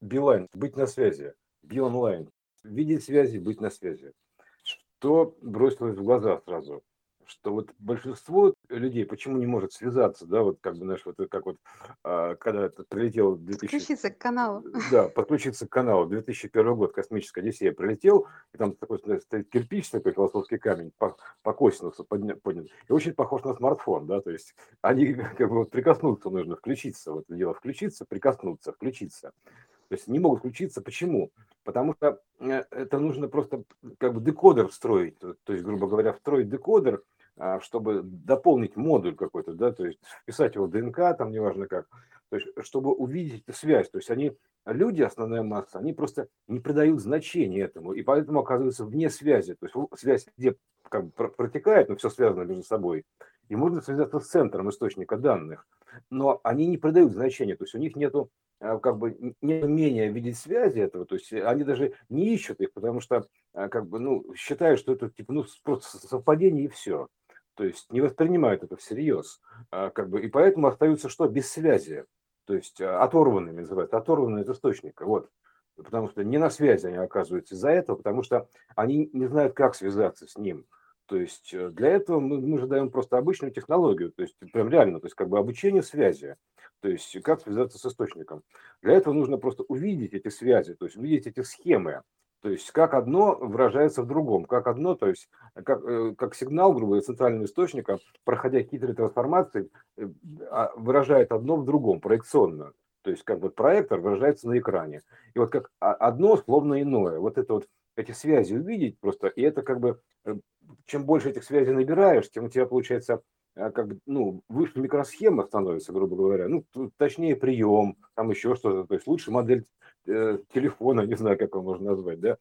Билайн, быть на связи, be онлайн, видеть связи, быть на связи. Что бросилось в глаза сразу? что вот большинство людей почему не может связаться, да, вот как бы, знаешь, вот как вот, а, когда прилетел 2000... Подключиться к каналу. Да, подключиться к каналу. 2001 год, космическая Одиссея прилетел, и там такой стоит кирпич, такой философский камень по, по косинусу поднят, поднят, и очень похож на смартфон, да, то есть они как бы вот прикоснуться нужно, включиться, вот дело включиться, прикоснуться, включиться. То есть не могут включиться. Почему? Потому что э, это нужно просто как бы декодер встроить. То есть, грубо говоря, встроить декодер – а, чтобы дополнить модуль какой-то, да, то есть вписать его в ДНК, там неважно как, то есть чтобы увидеть эту связь. То есть они, люди, основная масса, они просто не придают значения этому, и поэтому оказываются вне связи. То есть связь где как бы протекает, но все связано между собой, и можно связаться с центром источника данных, но они не придают значения, то есть у них нету как бы нет умения видеть связи этого, то есть они даже не ищут их, потому что а, как бы, ну, считают, что это типа, ну, просто совпадение и все то есть не воспринимают это всерьез, а, как бы, и поэтому остаются что? Без связи, то есть а, оторванными называют, оторванные от источника, вот, потому что не на связи они оказываются из-за этого, потому что они не знают, как связаться с ним, то есть э, для этого мы, мы же даем просто обычную технологию, то есть прям реально, то есть как бы обучение связи, то есть как связаться с источником. Для этого нужно просто увидеть эти связи, то есть увидеть эти схемы, то есть как одно выражается в другом, как одно, то есть как, э, как сигнал, грубо говоря, центрального источника, проходя какие-то трансформации, э, а, выражает одно в другом, проекционно. То есть как бы проектор выражается на экране. И вот как одно словно иное. Вот это вот эти связи увидеть просто, и это как бы, э, чем больше этих связей набираешь, тем у тебя получается как ну, выше микросхема становится, грубо говоря, ну, точнее прием, там еще что-то, то есть лучше модель э, телефона, не знаю, как его можно назвать, да,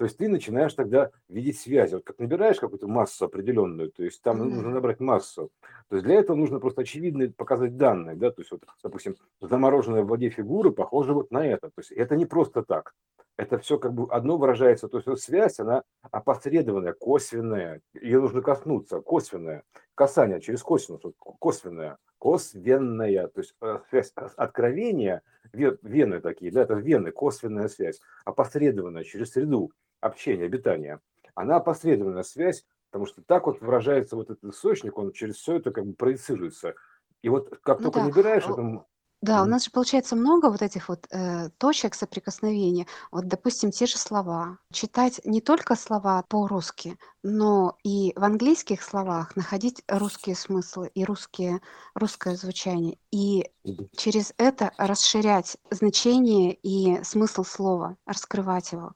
то есть ты начинаешь тогда видеть связи. Вот как набираешь какую-то массу определенную, то есть там mm-hmm. нужно набрать массу. То есть для этого нужно просто очевидно показать данные, да, то есть вот, допустим, замороженная в воде фигура похожа вот на это. То есть это не просто так. Это все как бы одно выражается, то есть вот связь, она опосредованная, косвенная, ее нужно коснуться, косвенная, касание через косинус, вот, косвенная косвенная, то есть э, связь откровения, вены такие, да, это вены, косвенная связь, опосредованная через среду общения, обитания. Она опосредованная связь, потому что так вот выражается вот этот источник, он через все это как бы проецируется. И вот как ну только да. набираешь этому да, у нас же получается много вот этих вот э, точек соприкосновения. Вот, допустим, те же слова. Читать не только слова по-русски, но и в английских словах находить русские смыслы и русские, русское звучание. И через это расширять значение и смысл слова, раскрывать его.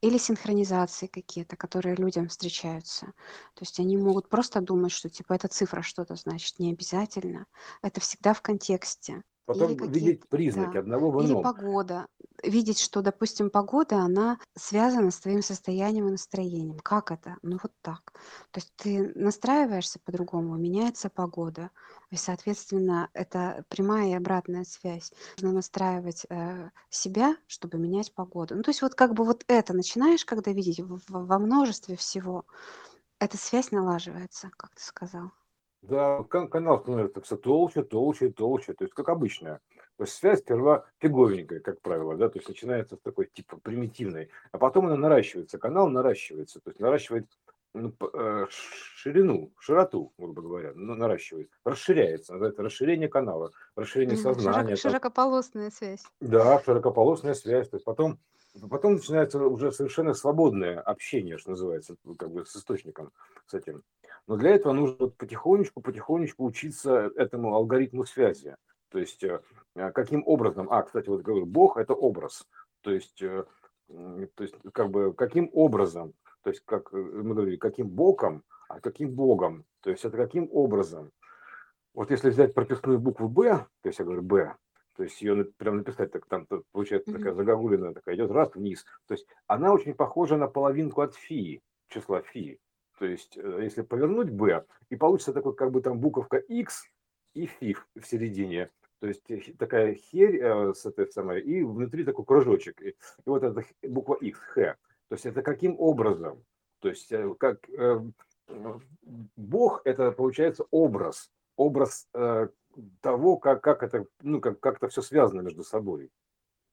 Или синхронизации какие-то, которые людям встречаются. То есть они могут просто думать, что типа эта цифра что-то значит. Не обязательно. Это всегда в контексте. Потом Или видеть признаки да. одного в Или ином. погода. Видеть, что, допустим, погода, она связана с твоим состоянием и настроением. Как это? Ну вот так. То есть ты настраиваешься по-другому, меняется погода. И, соответственно, это прямая и обратная связь. Нужно настраивать э, себя, чтобы менять погоду. Ну, то есть вот как бы вот это начинаешь, когда видеть в- в- во множестве всего, эта связь налаживается, как ты сказал. Да, канал становится все толще, толще, толще, то есть как обычная. То есть связь сперва фиговенькая, как правило, да, то есть начинается с такой типа примитивной, а потом она наращивается, канал наращивается, то есть наращивает ну, э, ширину, широту, грубо говоря, наращивает, расширяется, называется расширение канала, расширение сознания. Широк, широкополосная связь. Да, широкополосная связь, то есть потом Потом начинается уже совершенно свободное общение, что называется, как бы с источником, с этим. Но для этого нужно потихонечку, потихонечку учиться этому алгоритму связи. То есть, э, а, каким образом, а, кстати, вот говорю, Бог – это образ. То есть, э, то есть, как бы, каким образом, то есть, как э, мы говорили, каким боком, а каким Богом. То есть, это каким образом. Вот если взять прописную букву «Б», то есть я говорю «Б», то есть ее прям написать, так там получается такая загогулина такая, идет раз вниз. То есть она очень похожа на половинку от фи, числа фи. То есть э, если повернуть b, и получится такой как бы там буковка x и фи в середине. То есть э, такая херь э, с этой самой, и внутри такой кружочек. И, и вот эта буква x, х. То есть это каким образом? То есть как э, Бог это получается образ, образ э, того, как, как это, ну, как, как это все связано между собой.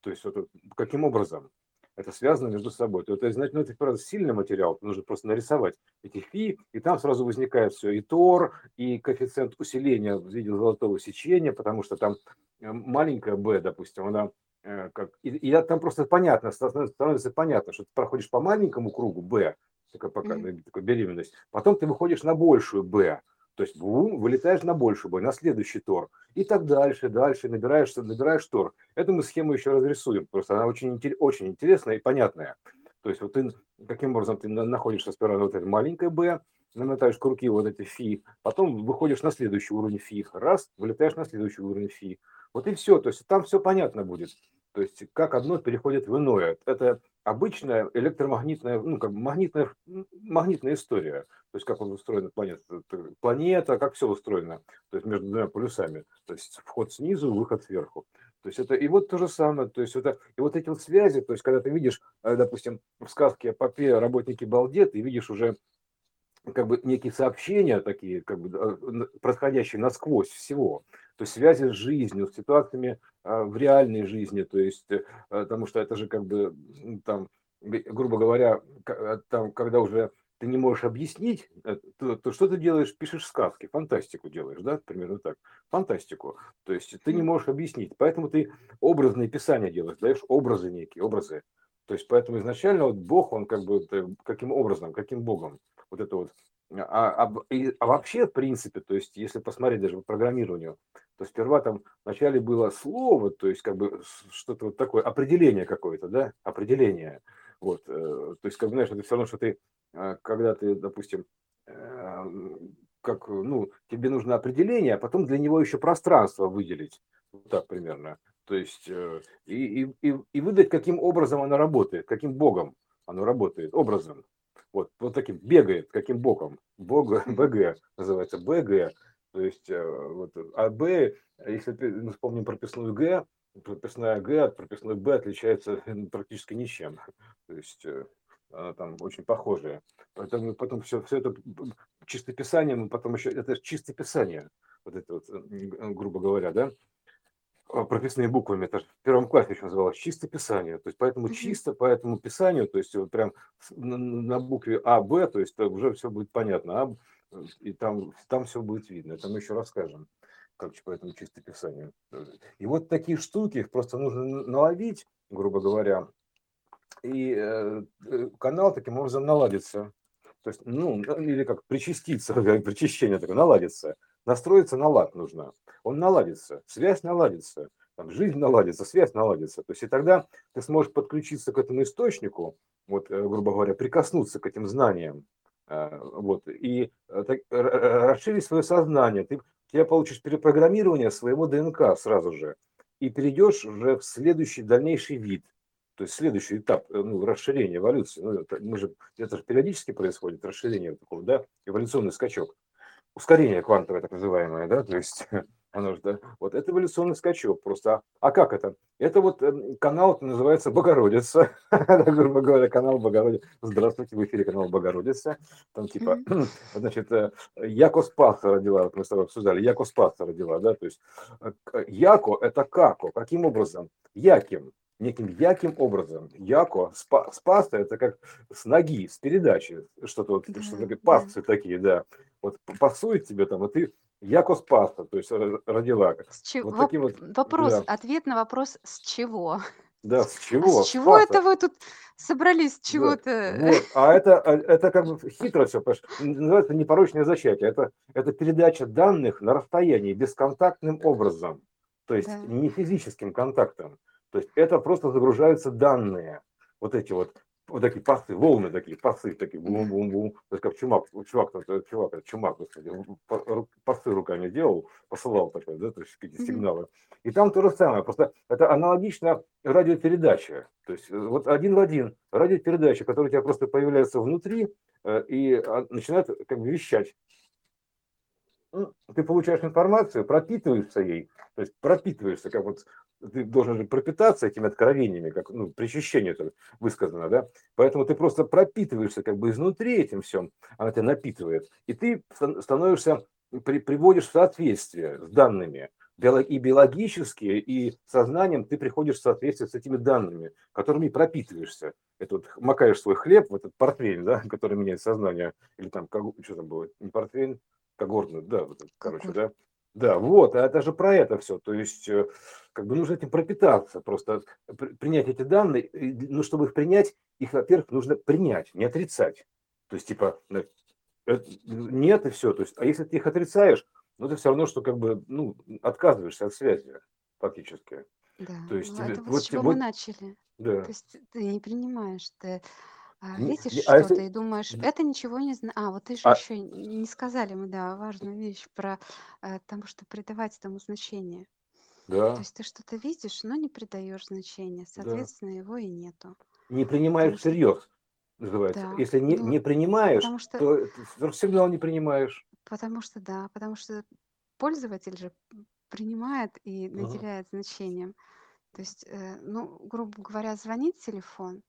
То есть вот, каким образом это связано между собой. То, есть, значит, ну, это просто сильный материал, нужно просто нарисовать эти фи, и там сразу возникает все, и тор, и коэффициент усиления в виде золотого сечения, потому что там э, маленькая b, допустим, она э, как, и, и там просто понятно, становится понятно, что ты проходишь по маленькому кругу b, такая пока mm-hmm. такая беременность, потом ты выходишь на большую b, то есть бум, вылетаешь на больший бой, на следующий тор. И так дальше, дальше, набираешь, набираешь тор. Эту мы схему еще разрисуем, просто она очень, очень интересная и понятная. То есть вот ты, каким образом ты находишься сперва на вот этой маленькой Б, намотаешь круги вот эти фи, потом выходишь на следующий уровень фи, раз, вылетаешь на следующий уровень фи. Вот и все, то есть там все понятно будет. То есть как одно переходит в иное. Это обычная электромагнитная, ну, как магнитная, магнитная история. То есть как он устроена планета, планета, как все устроено. То есть между двумя полюсами. То есть вход снизу, выход сверху. То есть это и вот то же самое, то есть это и вот эти вот связи, то есть когда ты видишь, э, допустим, в сказке о попе работники балдет, ты видишь уже как бы некие сообщения такие, как бы э, происходящие насквозь всего, то есть связи с жизнью, с ситуациями а, в реальной жизни, то есть, э, потому что это же как бы там, грубо говоря, э, там, когда уже ты не можешь объяснить, то, то что ты делаешь? Пишешь сказки, фантастику делаешь, да, примерно так, фантастику. То есть ты не можешь объяснить, поэтому ты образные писания делаешь, даешь образы некие, образы. То есть поэтому изначально вот Бог, он как бы каким образом, каким Богом, вот это вот а, а, и, а вообще, в принципе, то есть, если посмотреть даже по программированию, то сперва там вначале было слово, то есть, как бы что-то вот такое, определение какое-то, да, определение. Вот, э, то есть, как бы, знаешь, это все равно, что ты, э, когда ты, допустим, э, как, ну, тебе нужно определение, а потом для него еще пространство выделить, вот так примерно. То есть, и, и, и, и выдать, каким образом оно работает, каким богом оно работает, образом. Вот, вот таким бегает, каким боком. Бог, БГ называется БГ. То есть, э, вот, а Б, если мы вспомним прописную Г, прописная Г от прописной Б отличается практически ничем. То есть, э, она там очень похожая. Поэтому потом все, все это чистописание, мы потом еще, это чистописание, вот это вот, грубо говоря, да, а, прописные буквами, это в первом классе еще называлось чисто писание, то есть поэтому чисто по этому писанию, то есть вот прям на букве А, Б, то есть уже все будет понятно, а, и там, там все будет видно, это мы еще расскажем, как по этому чисто писанию. И вот такие штуки, их просто нужно наловить, грубо говоря, и э, э канал таким образом наладится. То есть, ну, или как причаститься, причащение такое, наладится настроиться на лад нужно. Он наладится, связь наладится, там, жизнь наладится, связь наладится. То есть и тогда ты сможешь подключиться к этому источнику, вот, э, грубо говоря, прикоснуться к этим знаниям, э, вот, и э, так, расширить свое сознание. Ты, ты получишь перепрограммирование своего ДНК сразу же и перейдешь уже в следующий, дальнейший вид. То есть следующий этап ну, расширения эволюции. Ну, это, мы же, это же периодически происходит расширение такого, да, эволюционный скачок ускорение квантовое, так называемое, да, то есть оно же, да, вот это эволюционный скачок просто. А как это? Это вот эм, канал называется Богородица, грубо говоря, канал Богородица. Здравствуйте, в эфире канал Богородица. Там типа, значит, э, Яко Спаса родила, вот мы с тобой обсуждали, Яко Спаса родила, да, то есть э, Яко – это како, каким образом? Яким, неким яким образом. Яко, спа, спаса – это как с ноги, с передачи, что-то вот, что такое, пасцы такие, да вот пасует тебе там, и ты яко спаса, то есть родила. С чего? Вот таким вот, вопрос, да. ответ на вопрос «с чего?» Да, с чего? А с чего спаса? это вы тут собрались чего-то? Да. Вот. А это, а, это как бы хитро все, называется непорочное зачатие. Это, это передача данных на расстоянии бесконтактным образом, то есть да. не физическим контактом. То есть это просто загружаются данные, вот эти вот вот такие пасы, волны такие, пасы такие, бум-бум-бум. То есть как чумак, чувак, чувак, чумак, господи, пасы руками делал, посылал такое, да, то есть какие-то сигналы. И там то же самое, просто это аналогично радиопередача. То есть э, вот один в один радиопередача, которая у тебя просто появляется внутри э, и а, начинает как бы вещать ты получаешь информацию, пропитываешься ей, то есть пропитываешься, как вот ты должен же пропитаться этими откровениями, как ну, причащение это высказано, да, поэтому ты просто пропитываешься как бы изнутри этим всем, она тебя напитывает, и ты становишься, при, приводишь в соответствие с данными, и биологически, и сознанием ты приходишь в соответствие с этими данными, которыми пропитываешься. Это вот макаешь свой хлеб в этот портфель, да, который меняет сознание, или там, что там было, не портфель, когортный, да, вот, короче, да. Да, вот, а это же про это все. То есть, э, как бы нужно этим пропитаться, просто принять эти данные. Ну, чтобы их принять, их, во-первых, нужно принять, не отрицать. То есть, типа, э, нет и все. То есть, а если ты их отрицаешь, ну, это все равно, что как бы, ну, отказываешься от связи фактически. Да, То есть, ну, это вот, с чего вот, мы начали. Да. То есть ты не принимаешь, ты а, видишь а что-то и думаешь, это ничего не знаю. А, вот ты же а... еще не сказали мы, да, важную вещь про э, тому, что придавать этому значение. Да. То есть ты что-то видишь, но не придаешь значения, соответственно, да. его и нету. Не принимаешь что... всерьез, называется. Да. Если не, ну, не принимаешь, что... то сигнал не принимаешь. Потому что да, потому что пользователь же принимает и наделяет ага. значением. То есть, э, ну, грубо говоря, звонит телефон,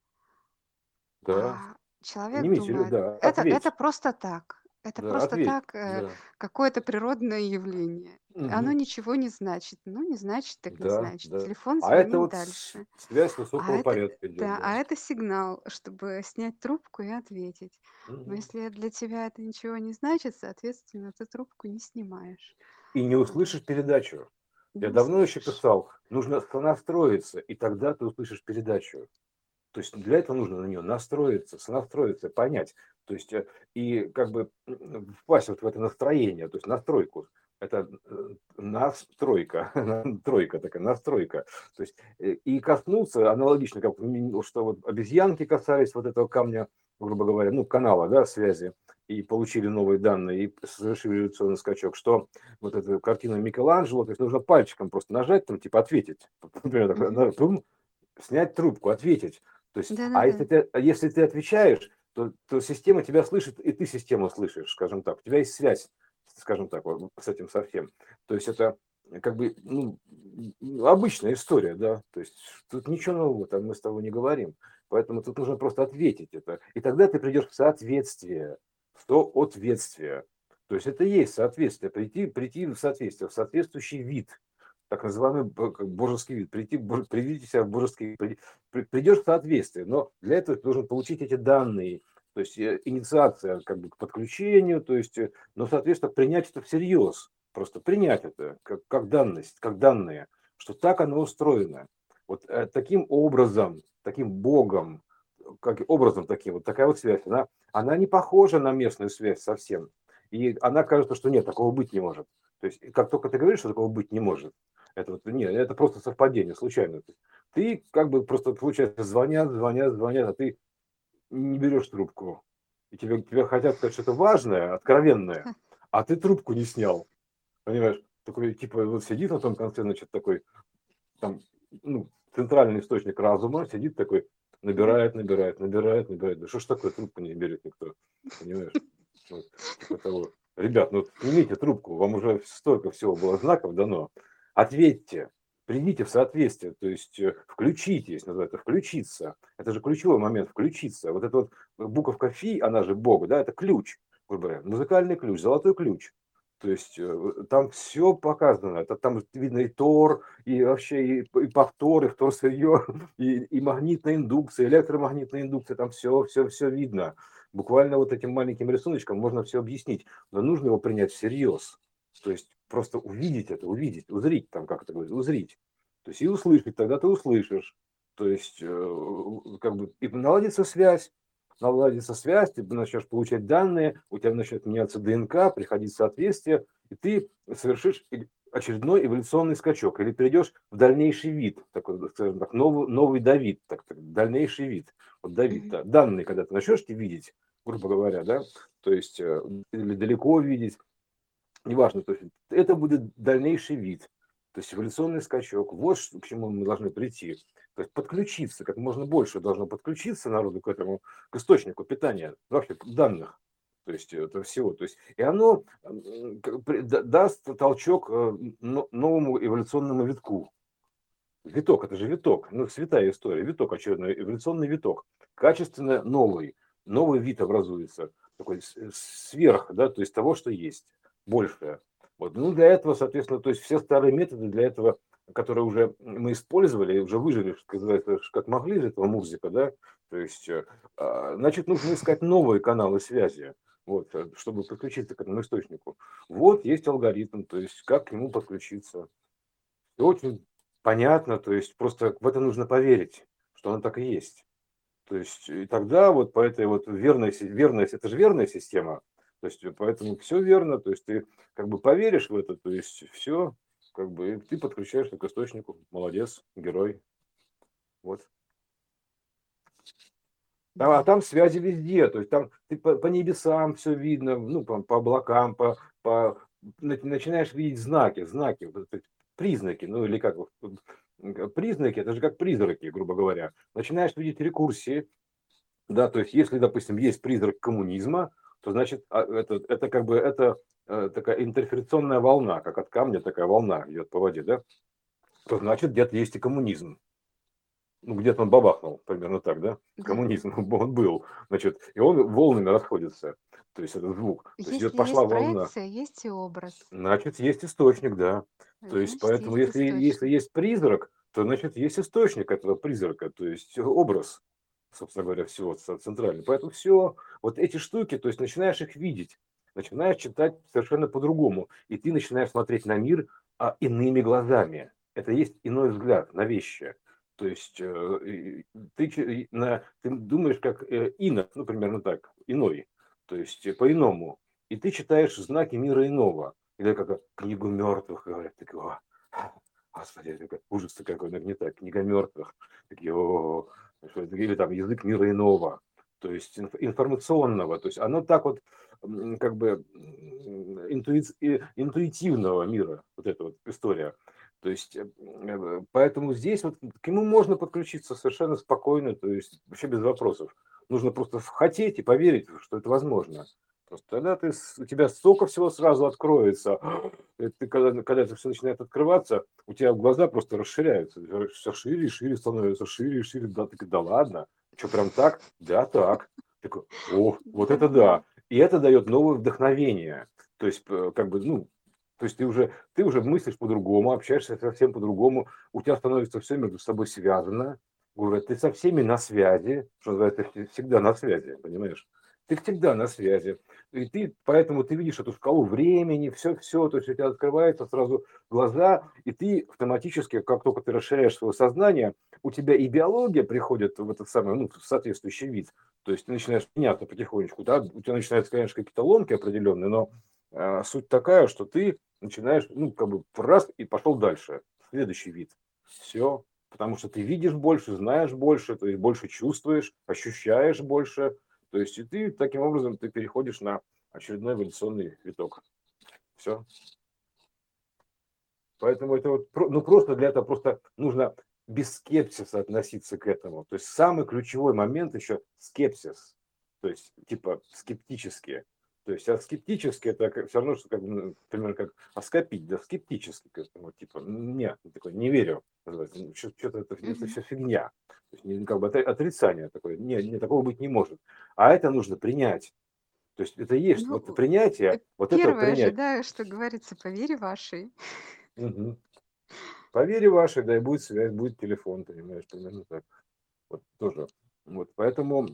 да. а человек Не думает, да, это, это просто так. Это Да, просто ответь. так, э, Да. какое-то природное явление. Оно ничего не значит. Ну, не значит, так не Да, значит. да. Телефон А это вот дальше. связь А высокого это, порядка идет, да, а это сигнал, чтобы снять трубку и ответить. Но если для тебя это ничего не значит, соответственно, ты трубку не снимаешь. И не услышишь передачу. Я давно еще писал, нужно сонастроиться, и тогда ты услышишь передачу. То есть для этого нужно на нее настроиться, сонастроиться, понять. То есть э, и как бы впасть вот в это настроение, то есть настройку. Это э, настройка, тройка такая, настройка. То есть э, и коснуться аналогично, как что вот обезьянки касались вот этого камня, грубо говоря, ну, канала, да, связи, и получили новые данные, и совершили революционный скачок, что вот эту картину Микеланджело, то есть нужно пальчиком просто нажать, там, типа, ответить, например, mm-hmm. снять трубку, ответить, то есть, да, да, а если ты, если ты отвечаешь, то, то система тебя слышит, и ты систему слышишь, скажем так. У тебя есть связь, скажем так, вот, с этим совсем. То есть это как бы ну, обычная история, да. То есть тут ничего нового, там мы с тобой не говорим. Поэтому тут нужно просто ответить это. И тогда ты придешь в соответствие, в то ответствие. То есть это и есть соответствие, прийти, прийти в соответствие, в соответствующий вид – так называемый божеский вид, прийти, приведите себя в божеский вид, придешь в соответствие, но для этого ты должен получить эти данные, то есть э, инициация как бы к подключению, то есть, э, но, соответственно, принять это всерьез, просто принять это как, как данность, как данные, что так оно устроено. Вот э, таким образом, таким богом, как образом таким, вот такая вот связь, она, она не похожа на местную связь совсем. И она кажется, что нет, такого быть не может. То есть, как только ты говоришь, что такого быть не может, это вот, нет, это просто совпадение, случайно. Ты как бы просто, получается, звонят, звонят, звонят, а ты не берешь трубку. И тебе, тебе хотят сказать что-то важное, откровенное, а ты трубку не снял. Понимаешь? Такой, типа, вот сидит на том конце, значит, такой, там, ну, центральный источник разума, сидит такой, набирает, набирает, набирает, набирает. Да что ж такое, трубку не берет никто, понимаешь? Вот, типа того. Ребят, ну снимите трубку, вам уже столько всего было знаков дано ответьте, придите в соответствие, то есть э, включитесь, называется, включиться. Это же ключевой момент, включиться. Вот эта вот буковка фи, она же Бог, да, это ключ, грубо говоря, музыкальный ключ, золотой ключ. То есть э, там все показано. Это там видно и тор, и вообще и, и повтор, и втор и, и магнитная индукция, электромагнитная индукция, там все, все, все видно. Буквально вот этим маленьким рисуночком можно все объяснить, но нужно его принять всерьез. То есть просто увидеть это, увидеть, узрить, там как это говорить, узрить. То есть и услышать, тогда ты услышишь. То есть э, как бы и наладится связь, наладится связь, ты начнешь получать данные, у тебя начнет меняться ДНК, приходить соответствие, и ты совершишь очередной эволюционный скачок, или перейдешь в дальнейший вид, такой, скажем так, новый, новый Давид, так, так, дальнейший вид. Вот Давид, да, данные, когда ты начнешь видеть, грубо говоря, да, то есть э, или далеко видеть, неважно, то есть это будет дальнейший вид, то есть эволюционный скачок. Вот к чему мы должны прийти. То есть подключиться, как можно больше должно подключиться народу к этому, к источнику питания, вообще данных. То есть это всего. То есть, и оно даст толчок э, новому эволюционному витку. Виток, это же виток, ну, святая история, виток очередной, эволюционный виток, качественно новый, новый вид образуется, такой сверх, да, то есть того, что есть большее. Вот. Ну, для этого, соответственно, то есть все старые методы для этого, которые уже мы использовали, уже выжили, сказать, как могли из этого музыка, да, то есть, э, а, значит, нужно искать новые каналы связи, вот, э, чтобы подключиться к этому источнику. Вот есть алгоритм, то есть как к нему подключиться. И очень понятно, то есть просто в это нужно поверить, что оно так и есть. То есть и тогда вот по этой вот верной, верность, это же верная система, то есть поэтому все верно, то есть ты как бы поверишь в это, то есть все, как бы ты подключаешься к источнику, молодец, герой. Вот. А, а там связи везде, то есть там ты по, по небесам все видно, ну, по, по облакам, по, по, начинаешь видеть знаки, знаки, признаки, ну или как, признаки, это же как призраки, грубо говоря. Начинаешь видеть рекурсии, да, то есть если, допустим, есть призрак коммунизма, то значит а, это, это как бы это такая интерференционная волна, как от камня такая волна идет по воде, да, то значит где-то есть и коммунизм ну, где-то он бабахнул, примерно так, да? Коммунизм, он был, значит, и он волнами расходится, то есть этот звук. То есть, есть пошла есть волна. проекция, есть и образ. Значит, есть источник, да. То есть, поэтому, есть если, если есть призрак, то, значит, есть источник этого призрака, то есть образ, собственно говоря, всего центральный. Поэтому все, вот эти штуки, то есть начинаешь их видеть, начинаешь читать совершенно по-другому, и ты начинаешь смотреть на мир а, иными глазами. Это есть иной взгляд на вещи. То есть э, ты, ты думаешь как э, инок, ну, примерно так, иной, то есть э, по-иному. И ты читаешь знаки мира иного. Или как книгу мертвых, говорят, такие, о, господи, ужас какой, так, книга мертвых. Такие, о, или там язык мира иного, то есть информационного, то есть оно так вот как бы интуи, интуитивного мира, вот эта вот история. То есть, э, э, поэтому здесь вот к нему можно подключиться совершенно спокойно, то есть вообще без вопросов. Нужно просто хотеть и поверить, что это возможно. Просто тогда ты, у тебя столько всего сразу откроется. Ты, когда, когда это все начинает открываться, у тебя глаза просто расширяются. Все шире и шире становится, шире и шире. Да, ты, да ладно, что прям так? Да, так. Такой, о, вот это да. И это дает новое вдохновение. То есть, как бы, ну, то есть ты уже, ты уже мыслишь по-другому, общаешься совсем по-другому, у тебя становится все между собой связано. Говорю, ты со всеми на связи, что называется, ты всегда на связи, понимаешь? Ты всегда на связи. И ты, поэтому ты видишь эту шкалу времени, все-все, то есть у тебя открываются сразу глаза, и ты автоматически, как только ты расширяешь свое сознание, у тебя и биология приходит в этот самый, ну, в соответствующий вид. То есть ты начинаешь меняться потихонечку, да, у тебя начинаются, конечно, какие-то ломки определенные, но э, суть такая, что ты начинаешь, ну, как бы раз и пошел дальше. Следующий вид. Все. Потому что ты видишь больше, знаешь больше, то есть больше чувствуешь, ощущаешь больше. То есть и ты таким образом ты переходишь на очередной эволюционный виток. Все. Поэтому это вот, ну просто для этого просто нужно без скепсиса относиться к этому. То есть самый ключевой момент еще скепсис. То есть типа скептически. То есть, а скептически это все равно, что как, примерно как оскопить, да, скептически к этому, типа, нет, такой, не верю, что-то это, это все фигня, то есть, как бы отрицание такое, не, не, такого быть не может, а это нужно принять, то есть это есть ну, вот принятие, вот это принятие. ожидаю, что говорится, по вере вашей. Угу. По вере вашей, да, и будет связь, будет телефон, понимаешь, примерно так. Вот тоже. Вот, поэтому,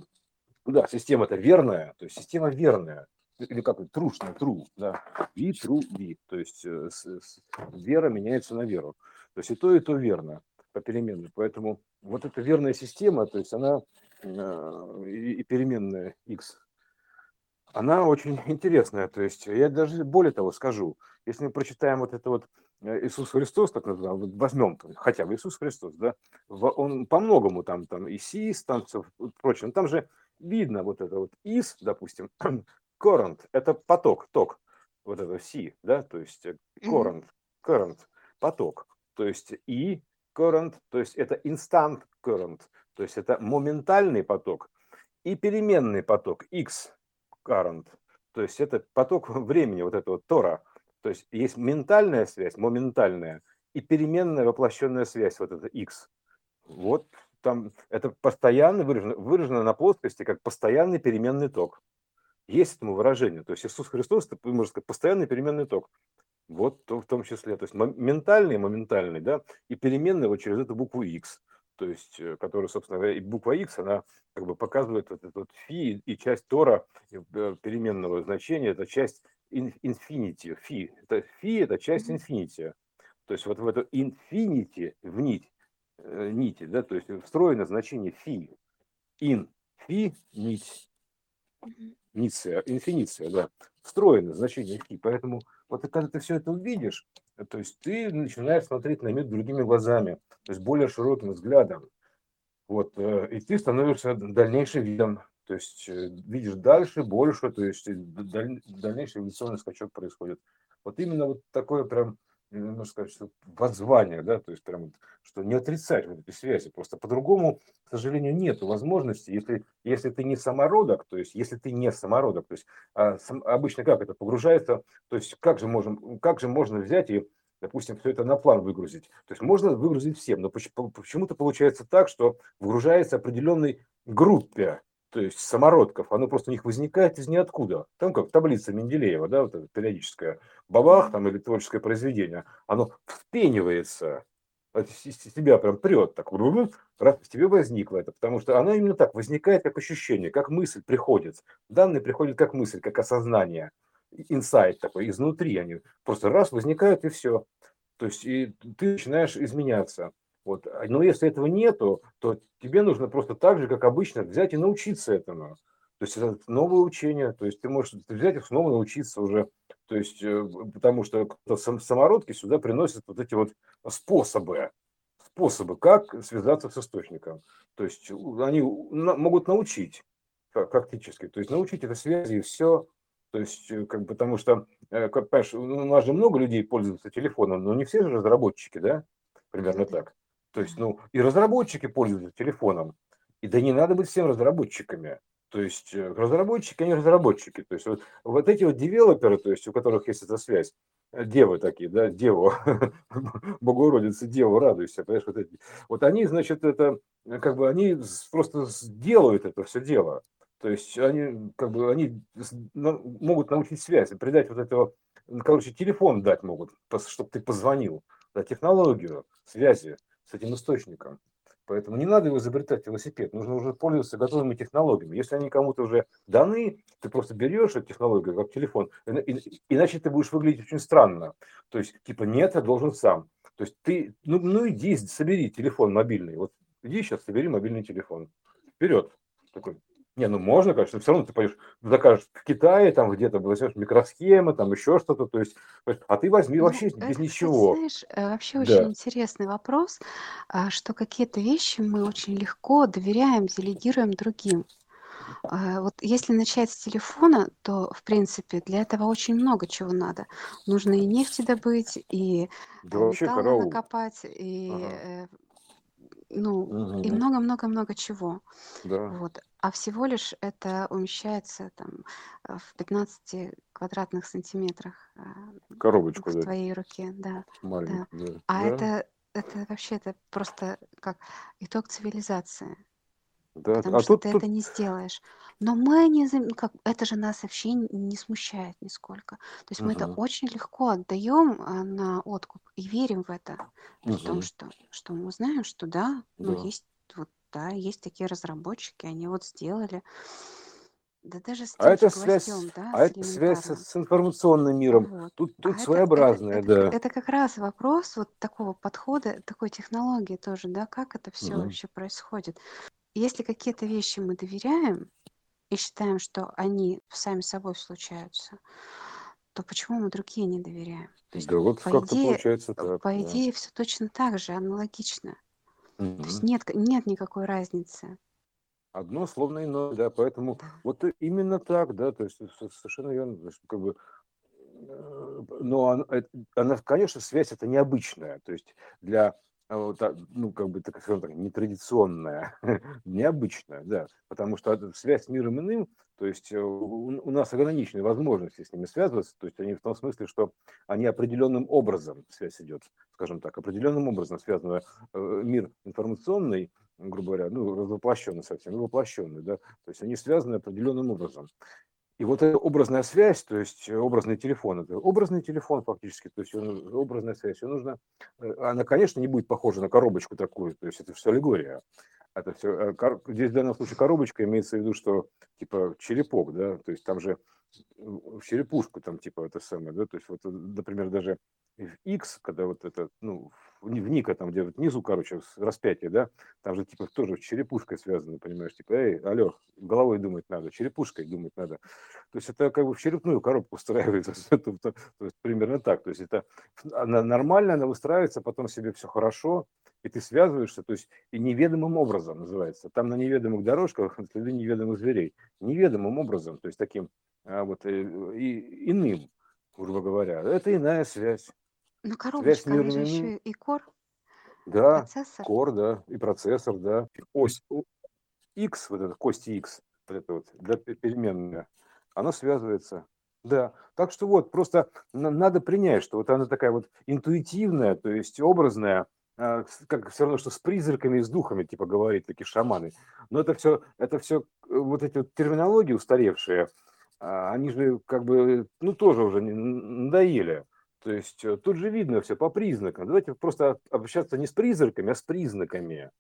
да, система-то верная, то есть система верная, или как трушный, true, да, be, true, be, то есть э, с, с, вера меняется на веру. То есть и то, и то верно по переменной. Поэтому вот эта верная система, то есть она э, и, переменная x, она очень интересная. То есть я даже более того скажу, если мы прочитаем вот это вот э, Иисус Христос, так называемый, возьмем хотя бы Иисус Христос, да, он по многому там, там и сис, там все прочее, там же видно вот это вот из, допустим, current – это поток, ток, вот это C, да, то есть э, current, current, поток, то есть и current, то есть это instant current, то есть это моментальный поток, и переменный поток X current, то есть это поток времени, вот этого тора, то есть есть ментальная связь, моментальная, и переменная воплощенная связь, вот это X. Вот там это постоянно выражено, выражено на плоскости как постоянный переменный ток есть этому выражение. То есть Иисус Христос, это, можно сказать, постоянный переменный ток. Вот в том числе, то есть ментальный, моментальный, да, и переменный вот через эту букву X, то есть, э, которая, собственно говоря, и буква X, она как бы показывает вот этот вот фи и часть тора э, переменного значения, это часть infinity, фи, это фи, это часть infinity, то есть вот в эту infinity, в нить, э, нити, да, то есть встроено значение фи, in, фи, нить, ниция, инфиниция, да, встроено значение фи, поэтому вот когда ты все это увидишь, то есть ты начинаешь смотреть на мир другими глазами, то есть более широким взглядом. Вот, э, и ты становишься дальнейшим видом, то есть э, видишь дальше, больше, то есть дальнейший эволюционный скачок происходит. Вот именно вот такое прям можно сказать, что воззвание, да, то есть прям, что не отрицать вот эти связи, просто по-другому, к сожалению, нет возможности, если, если ты не самородок, то есть если ты не самородок, то есть а, сам, обычно как это погружается, то есть как же, можем, как же можно взять и, допустим, все это на план выгрузить, то есть можно выгрузить всем, но почему-то получается так, что выгружается определенной группе, то есть самородков, оно просто у них возникает из ниоткуда. Там как таблица Менделеева, да, вот периодическая, бабах там или творческое произведение, оно впенивается, из себя прям прет, так, раз в тебе возникло это, потому что оно именно так возникает как ощущение, как мысль приходит. Данные приходят как мысль, как осознание, инсайт такой, изнутри они просто раз возникают и все. То есть и ты начинаешь изменяться. Вот. Но если этого нету, то тебе нужно просто так же, как обычно, взять и научиться этому. То есть это новое учение, то есть ты можешь взять и снова научиться уже, то есть э, потому что самородки сюда приносят вот эти вот способы, способы, как связаться с источником. То есть они могут научить фактически, то есть научить это связи и все. То есть, э, как, потому что, э, как, понимаешь, у нас же много людей пользуются телефоном, но не все же разработчики, да? Примерно так. То есть, ну, и разработчики пользуются телефоном. И да не надо быть всем разработчиками. То есть э, разработчики, они разработчики. То есть вот, вот эти вот девелоперы, то есть у которых есть эта связь, э, девы такие, да, деву, Богородица, деву, радуйся, понимаешь, вот эти. Вот они, значит, это, э, как бы они просто делают это все дело. То есть они, как бы, они могут научить связь, придать вот этого, короче, телефон дать могут, чтобы ты позвонил, да, технологию связи с этим источником. Поэтому не надо его изобретать велосипед, нужно уже пользоваться готовыми технологиями. Если они кому-то уже даны, ты просто берешь эту технологию как телефон, иначе ты будешь выглядеть очень странно. То есть, типа, нет, я должен сам. То есть ты, ну, ну иди, собери телефон мобильный. Вот иди сейчас, собери мобильный телефон. Вперед. Такой, не, ну можно, конечно, но все равно ты пойдешь, закажешь в Китае, там где-то возьмешь микросхемы, там еще что-то, то есть, а ты возьми ну, вообще это, без ничего. Знаешь, э, вообще да. очень интересный вопрос, а, что какие-то вещи мы очень легко доверяем, делегируем другим. А, вот если начать с телефона, то, в принципе, для этого очень много чего надо. Нужно и нефти добыть, и да, металл накопать, и ага ну, Мгм. и много-много-много чего. Да. Вот. А всего лишь это умещается там э, в 15 квадратных сантиметрах а, Коробочку, в да, твоей руке, да, да. маленькую, да. А Да, это, это вообще это просто как итог цивилизации да. потому А что тут, ты тут, это не сделаешь. Но мы не, ну как, это же нас вообще не смущает нисколько. То есть мы это очень легко отдаем а, на откуп и верим в это, при том, Мгм. что, что мы знаем, что да, ну да. есть вот да, есть такие разработчики, они вот сделали, да даже с А это связь, гвоздем, да, а с это связь с, информационным миром. Вот. Тут, А тут это, это, своеобразная, это, да. это как раз вопрос вот такого подхода, такой технологии тоже, да, как это все Мгм. вообще происходит. Если какие-то вещи мы доверяем и считаем, что они сами собой случаются, то почему мы другие не доверяем? То есть, Да вот по как-то идее, получается так, по да. идее, все точно так же, аналогично. То есть нет, нет никакой разницы. Одно словно иное, да, поэтому Да. вот именно так, да, то есть со- совершенно верно, то есть как бы, э, но она, э, она, конечно, связь это необычная, то есть для ну, как бы, так скажем так, нетрадиционная, необычная, да, потому что связь с миром иным, то есть э, у, нас ограниченные возможности с ними связываться, то есть они в том смысле, что они определенным образом, связь идет, скажем так, определенным образом связан э, мир информационный, грубо говоря, ну, развоплощенный совсем, воплощенный, да, то есть они связаны определенным образом. И вот эта образная связь, то есть образный телефон, это образный телефон фактически, то есть он, образная связь, ее нужно, она, конечно, не будет похожа на коробочку такую, то есть это все аллегория. Это все, здесь в данном случае коробочка имеется в виду, что типа черепок, да, то есть там же в черепушку там типа это самое, да, то есть вот, например, даже в X, когда вот это, ну, в Ника там, где вот внизу, короче, распятие, да, там же типа тоже черепушкой связано, понимаешь, типа, эй, алло, головой думать надо, черепушкой думать надо. То есть это как бы в черепную коробку то, то есть примерно так, то есть это она нормально, она выстраивается, потом себе все хорошо, и ты связываешься, то есть и неведомым образом называется. Там на неведомых дорожках следы неведомых зверей. Неведомым образом, то есть таким а, вот и, и, иным, грубо говоря. Это иная связь. Ну, коробочка, она же еще и кор, Да, процессор. кор, да, и процессор, да. Ось X, вот эта кости X, вот это вот, да, переменная, она связывается. Да, так что вот, просто надо принять, что вот она такая вот интуитивная, то есть образная, как все равно, что с призраками и с духами, типа говорит такие шаманы. Но это все, это все э, вот эти вот терминологии устаревшие, а, они же как бы, ну, тоже уже надоели. То есть э, тут же видно все по признакам. Давайте просто общаться не с призраками, а с признаками.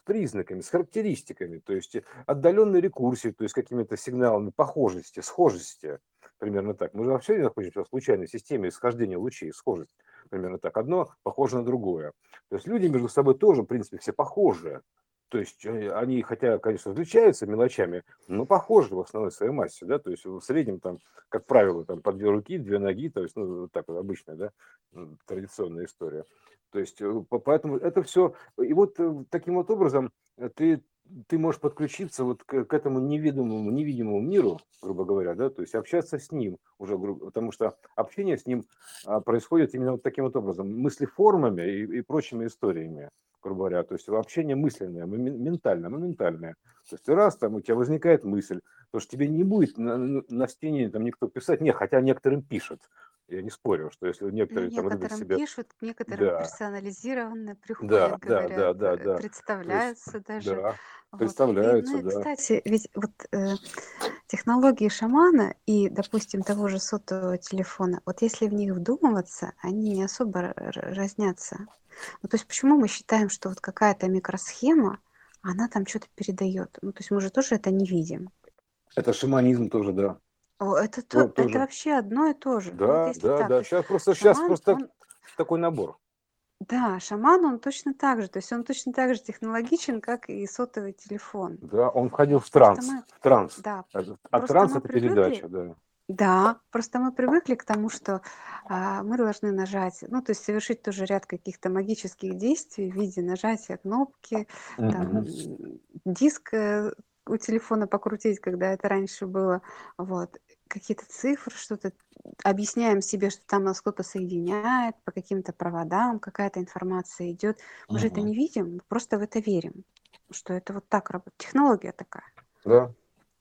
С признаками, с характеристиками. То есть отдаленной рекурсии, то есть какими-то сигналами похожести, схожести. Примерно так. Мы же вообще находимся в случайной системе исхождения лучей, схожесть. Примерно так. Одно похоже на другое. То есть люди между собой тоже, в принципе, все похожи. То есть э, они, хотя, конечно, различаются мелочами, но похожи в основной своей массе, да, то есть в среднем там, как правило, там по две руки, две ноги, то есть, ну, так вот обычная, да, традиционная история. То есть, э, поэтому это все, и вот э, таким вот образом ты, ты можешь подключиться вот к, к этому невидимому, невидимому миру, грубо говоря, да, то есть общаться с ним уже, потому что общение с ним а, происходит именно вот таким вот образом, мыслеформами и, и прочими историями грубо говоря, то есть общение мысленное, ментальное, моментальное. То есть раз там у тебя возникает мысль, то что тебе не будет на, на стене там никто писать, не, хотя некоторым пишет, я не спорю, что если некоторые ну, там некоторым себя... пишут, некоторым да. персонализированно приходят, да, говорят, да, да, да, да. представляются есть, даже. Да, вот. представляются, и, ну, да. Кстати, ведь вот э, технологии шамана и, допустим, того же сотового телефона, вот если в них вдумываться, они не особо разнятся. Ну, то есть почему мы считаем, что вот какая-то микросхема, она там что-то передает? Ну, то есть мы же тоже это не видим. Это шаманизм тоже, да. О, это, то, ну, это вообще одно и то же. Да, вот да, так, да. Сейчас просто, шаман, сейчас просто он... такой набор. Да, шаман, он точно так же. То есть он точно так же технологичен, как и сотовый телефон. Да, он входил в транс. Мы... В транс. Да. А транс это привыкли... передача, да. Да, просто мы привыкли к тому, что а, мы должны нажать, ну, то есть совершить тоже ряд каких-то магических действий в виде нажатия кнопки, там, диск э, у телефона покрутить, когда это раньше было, вот, какие-то цифры, что-то объясняем себе, что там нас кто-то соединяет по каким-то проводам, какая-то информация идет. Мы mm-hmm. же это не видим, просто в это верим, что это вот так работает. Технология такая. Да.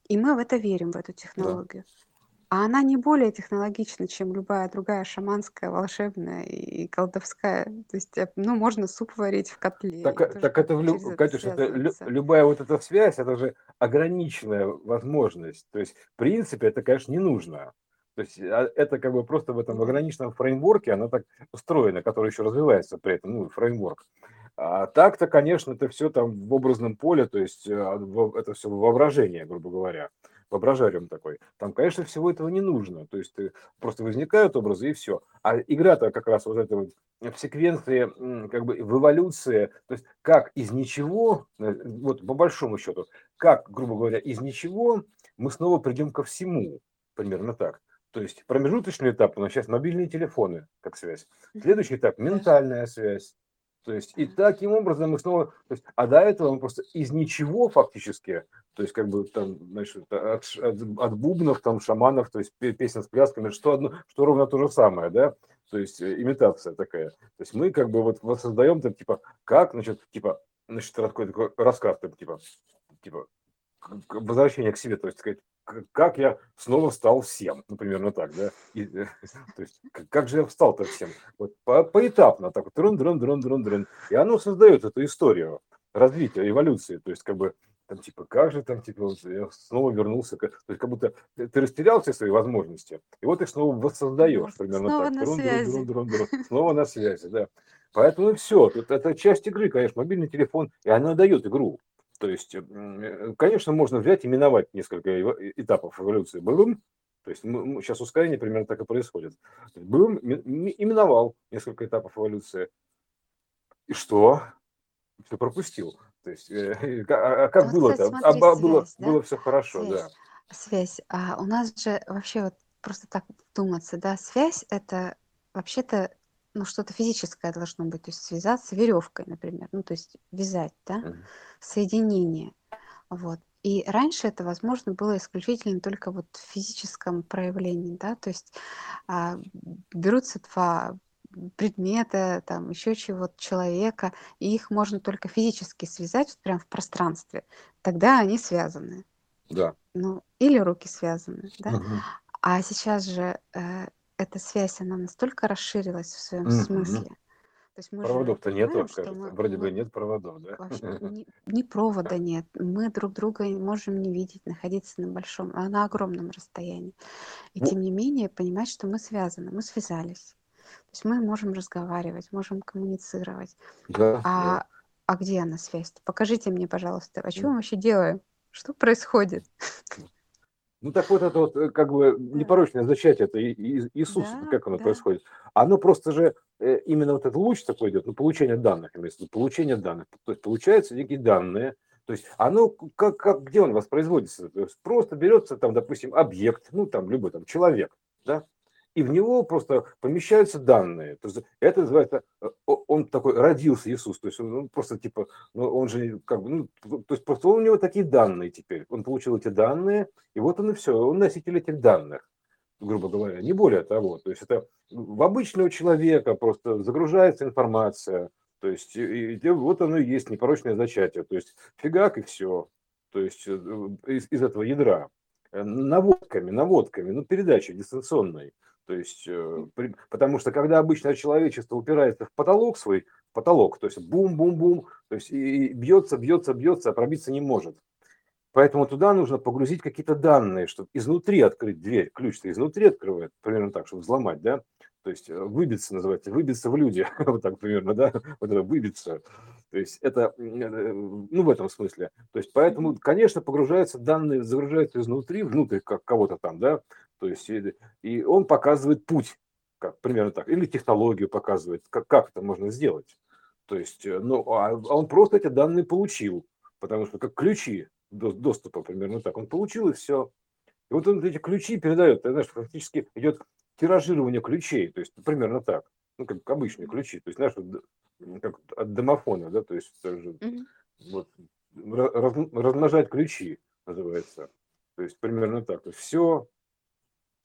И мы в это верим, в эту технологию. Да а она не более технологична, чем любая другая шаманская, волшебная и колдовская. То есть, э, ну, можно суп варить в котле. Так, так это, лю... Катюш, это лю... любая вот эта связь, это же ограниченная возможность. То есть, в принципе, это, конечно, не нужно. То есть а, это как бы просто в этом ограниченном фреймворке, она так устроена, который еще развивается при этом, ну, фреймворк. А так-то, конечно, это все там в образном поле, то есть э, это все воображение, грубо говоря воображариум такой. Там, конечно, всего этого не нужно. То есть просто возникают образы и все. А игра-то как раз вот эта вот в секвенции, как бы в эволюции, то есть как из ничего, э, вот по большому счету, как, грубо говоря, из ничего мы снова придем ко всему, примерно так. То есть промежуточный этап у нас сейчас мобильные телефоны, как связь. Следующий этап – ментальная связь. То есть и таким образом мы снова, то есть, а до этого мы просто из ничего фактически, то есть как бы там, значит, от, от, от бубнов, там, шаманов, то есть песен с плясками, что, одно, что ровно то же самое, да, то есть э, имитация такая. То есть мы как бы вот воссоздаем там, типа, как, значит, типа, значит, такой, такой рассказ, там, типа, типа, возвращение к себе, то есть сказать, как я снова стал всем, ну так, да, и, э, то есть как же я встал-то всем, вот по, поэтапно, так вот, дрон, дрон, дрон, дрон, дрон, и оно создает эту историю развития, эволюции, то есть как бы там типа, как же там, типа, я снова вернулся, то есть как будто ты, растерял все свои возможности, и вот их снова воссоздаешь, примерно Снова так. на друн, связи. друн, друн, друн. Снова на связи, да. Поэтому все, это, это часть игры, конечно, мобильный телефон, и она дает игру. То есть, э, конечно, можно взять и миновать несколько эво- этапов эволюции. Бывым, то есть мы- сейчас ускорение примерно так и происходит. Бывым именовал несколько этапов эволюции. И что? Все пропустил. То есть, э, а а как Вот, было-то? кстати, А смотри, ба- было, связь, да? было все хорошо, Связь. да. Связь. А у нас же вообще вот просто так думаться, да, связь это вообще-то ну, что-то физическое должно быть, то есть связаться веревкой, например, ну, то есть вязать, да, Мгм. соединение, вот. И раньше это возможно было исключительно только вот в физическом проявлении, да, то есть а, берутся два предмета, там еще чего-то, человека, и их можно только физически связать вот прям в пространстве, тогда они связаны. Да. Ну, или руки связаны, да? Мгм. А сейчас же э, эта связь, она настолько расширилась в своем Мгм. смысле. То есть мы Проводов-то что кажется. мы, Вроде бы мы нет проводов, да? вообще ни, ни провода нет. Мы друг друга не можем не видеть, находиться на большом, а на огромном расстоянии. И Ну, тем не менее понимать, что мы связаны, мы связались. То есть мы можем разговаривать, можем коммуницировать. да, да. А, а где она связь? Покажите мне, пожалуйста, а что мы вообще делаем? Что происходит? Ну так вот это вот э, как бы непорочное зачатие, это Иисус, Да, как оно да. происходит? Оно просто же, э, именно вот этот луч такой идет, ну получение данных, имеется в виду, получение данных. То есть получаются некие данные, то есть оно, как, как, где он воспроизводится? То есть просто берется там, допустим, объект, ну там любой там человек, да, и в него просто помещаются данные. То есть это называется, э, он такой родился Иисус, то есть он он просто типа, ну он же как бы, ну, то есть просто у него такие данные теперь. Он получил эти данные, и вот он и все, он носитель этих данных, грубо говоря, не более того. То есть это в обычного человека просто загружается информация, то есть и, и вот оно и есть непорочное зачатие, то есть фигак и все, то есть э, из, из этого ядра Э, наводками, наводками, ну передача дистанционной. То есть, э, при- потому что когда обычное человечество упирается в потолок свой, в потолок, то есть бум-бум-бум, то есть и и бьется, бьется, бьется, а пробиться не может. Поэтому туда нужно погрузить какие-то данные, чтобы изнутри открыть дверь. Ключ-то изнутри открывает, примерно так, чтобы взломать, да? То есть э, выбиться называется, выбиться в люди, вот так примерно, да? Вот это выбиться. То есть это, э, ну, в этом смысле. То есть поэтому, конечно, погружаются данные, загружаются изнутри, внутрь как кого-то там, да? То есть и, и он показывает путь, как, примерно так, или технологию показывает, как, как это можно сделать. То есть, э, ну, а а он просто эти данные получил, потому что как ключи до- доступа, примерно так, он получил и все. И вот он эти ключи передает, ты знаешь, фактически идет тиражирование ключей, то есть примерно так, ну, как обычные ключи, то есть, знаешь, как от домофона, да, то есть тоже Мгм. вот, ра- раз- размножать ключи называется, то есть примерно так, то есть все,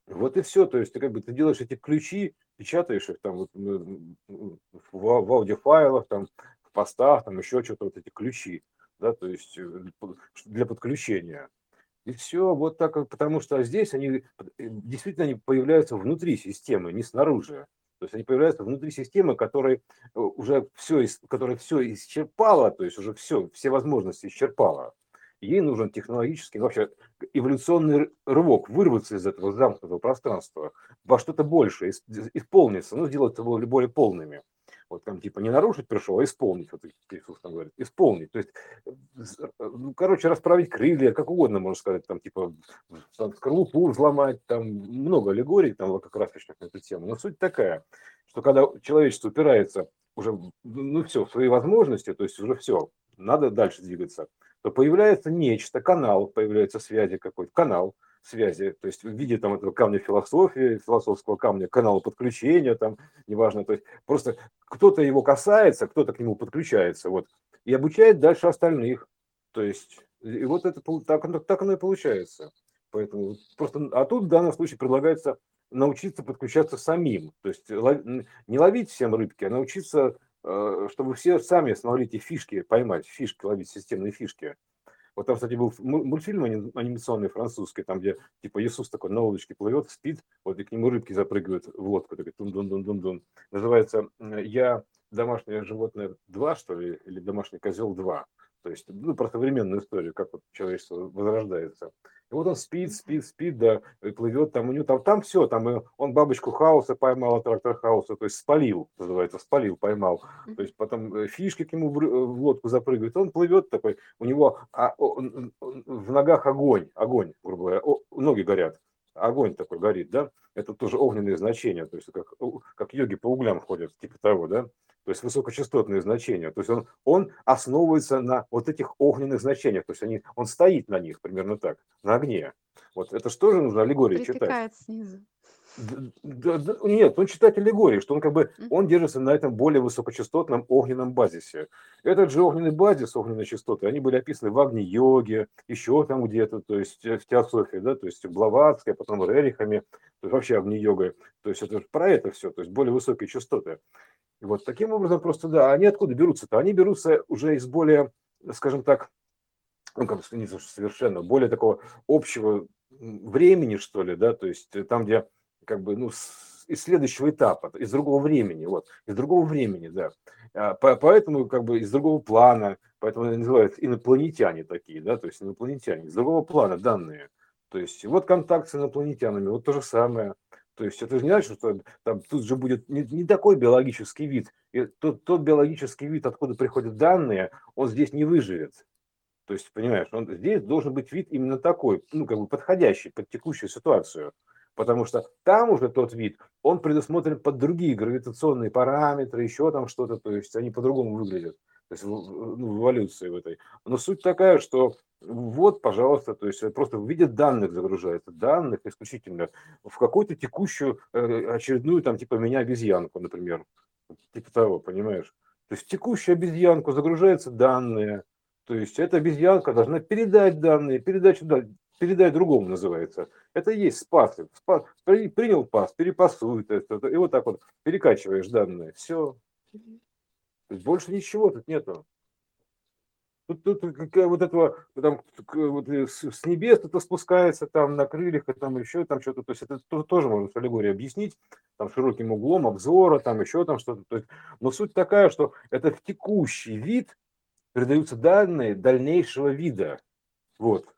вот и все, то есть ты как бы ты делаешь эти ключи, печатаешь их там вот, в, в аудиофайлах, там, в постах, там еще что-то, вот эти ключи, да, то есть э, для подключения. И все, вот так, потому что здесь они э, действительно они появляются внутри системы, не снаружи. То есть они появляются внутри системы, которая э, уже все, которая все исчерпала, то есть уже все, все возможности исчерпала. Ей нужен технологический, вообще эволюционный рывок, вырваться из этого замкнутого пространства во что-то большее, ис- исполниться, ну, сделать это более, полными. Вот там типа не нарушить пришел, а исполнить, вот Иисус там говорит, исполнить. То есть, ну, короче, расправить крылья, как угодно можно сказать, там типа там, скорлупу взломать, там много аллегорий там лакокрасочных на эту тему. Но суть такая, что когда человечество упирается уже, ну все, в свои возможности, то есть уже все, надо дальше двигаться, то появляется нечто, канал, появляется связи какой-то, канал связи, то есть в виде там этого камня философии, философского камня, канала подключения, там, неважно, то есть просто кто-то его касается, кто-то к нему подключается, вот, и обучает дальше остальных, то есть, и вот это так, оно- так оно и получается. Поэтому просто, а тут в данном случае предлагается научиться подключаться самим, то есть не ловить всем рыбки, а научиться, чтобы все сами смогли эти фишки поймать, фишки ловить, системные фишки. Вот там, кстати, был му- мультфильм ани- анимационный французский, там, где типа Иисус такой на лодочке плывет, спит, вот и к нему рыбки запрыгивают в лодку, такой тун дун дун дун дун Называется м, «Я домашнее животное 2, что ли, или домашний козел 2. То есть, ну, про современную историю, как вот человечество возрождается. И вот он спит, спит, спит, да, плывет там у него, там, там все, там он бабочку хаоса поймал, трактор хаоса, то есть спалил, называется, спалил, поймал. То есть потом э, фишки к нему в, в лодку запрыгивает, он плывет такой, у него а, он, в ногах огонь, огонь, грубо говоря, ноги горят, огонь такой горит, да, это тоже огненные значения, то есть как, как йоги по углям ходят, типа того, да, то есть высокочастотные значения. То есть он, он основывается на вот этих огненных значениях, то есть они, он стоит на них примерно так, на огне. Вот это что же нужно аллегории читать? снизу. Нет, он читает аллегории, что он как бы, он держится на этом более высокочастотном огненном базисе. Этот же огненный базис, огненные частоты, они были описаны в Агни-йоге, еще там где-то, то есть в теософии, да, то есть в Блаватской, а потом в Рерихами, то есть вообще Агни-йогой. То есть это про это все, то есть более высокие частоты. И вот таким образом просто, да, они откуда берутся-то? Они берутся уже из более, скажем так, ну, как не совершенно, более такого общего времени, что ли, да, то есть там, где как бы, ну, из следующего этапа, из другого времени, вот, из другого времени, да. А, поэтому, как бы, из другого плана, поэтому называют инопланетяне такие, да, то есть инопланетяне, из другого плана данные. То есть вот контакт с инопланетянами, вот то же самое – то есть это же не значит, что там тут же будет не, не такой биологический вид. И тот, тот биологический вид, откуда приходят данные, он здесь не выживет. То есть, понимаешь, он, здесь должен быть вид именно такой, ну, как бы подходящий под текущую ситуацию. Потому что там уже тот вид, он предусмотрен под другие гравитационные параметры, еще там что-то, то есть они по-другому выглядят то есть ну, в эволюции в этой. Но суть такая, что вот, пожалуйста, то есть просто в виде данных загружается, данных исключительно в какую-то текущую э, очередную, там, типа меня обезьянку, например, типа того, понимаешь? То есть в текущую обезьянку загружаются данные, то есть эта обезьянка должна передать данные, передача да, передать другому называется. Это и есть спас. принял пас, перепасует это, и вот так вот перекачиваешь данные. Все. То больше ничего тут нету. Тут, тут вот этого, там, вот с небес это спускается там на крыльях, и там еще там что-то, то есть это тоже можно с аллегорией объяснить, там широким углом обзора, там еще там что-то. То есть, но суть такая, что это в текущий вид передаются данные дальнейшего вида. Вот.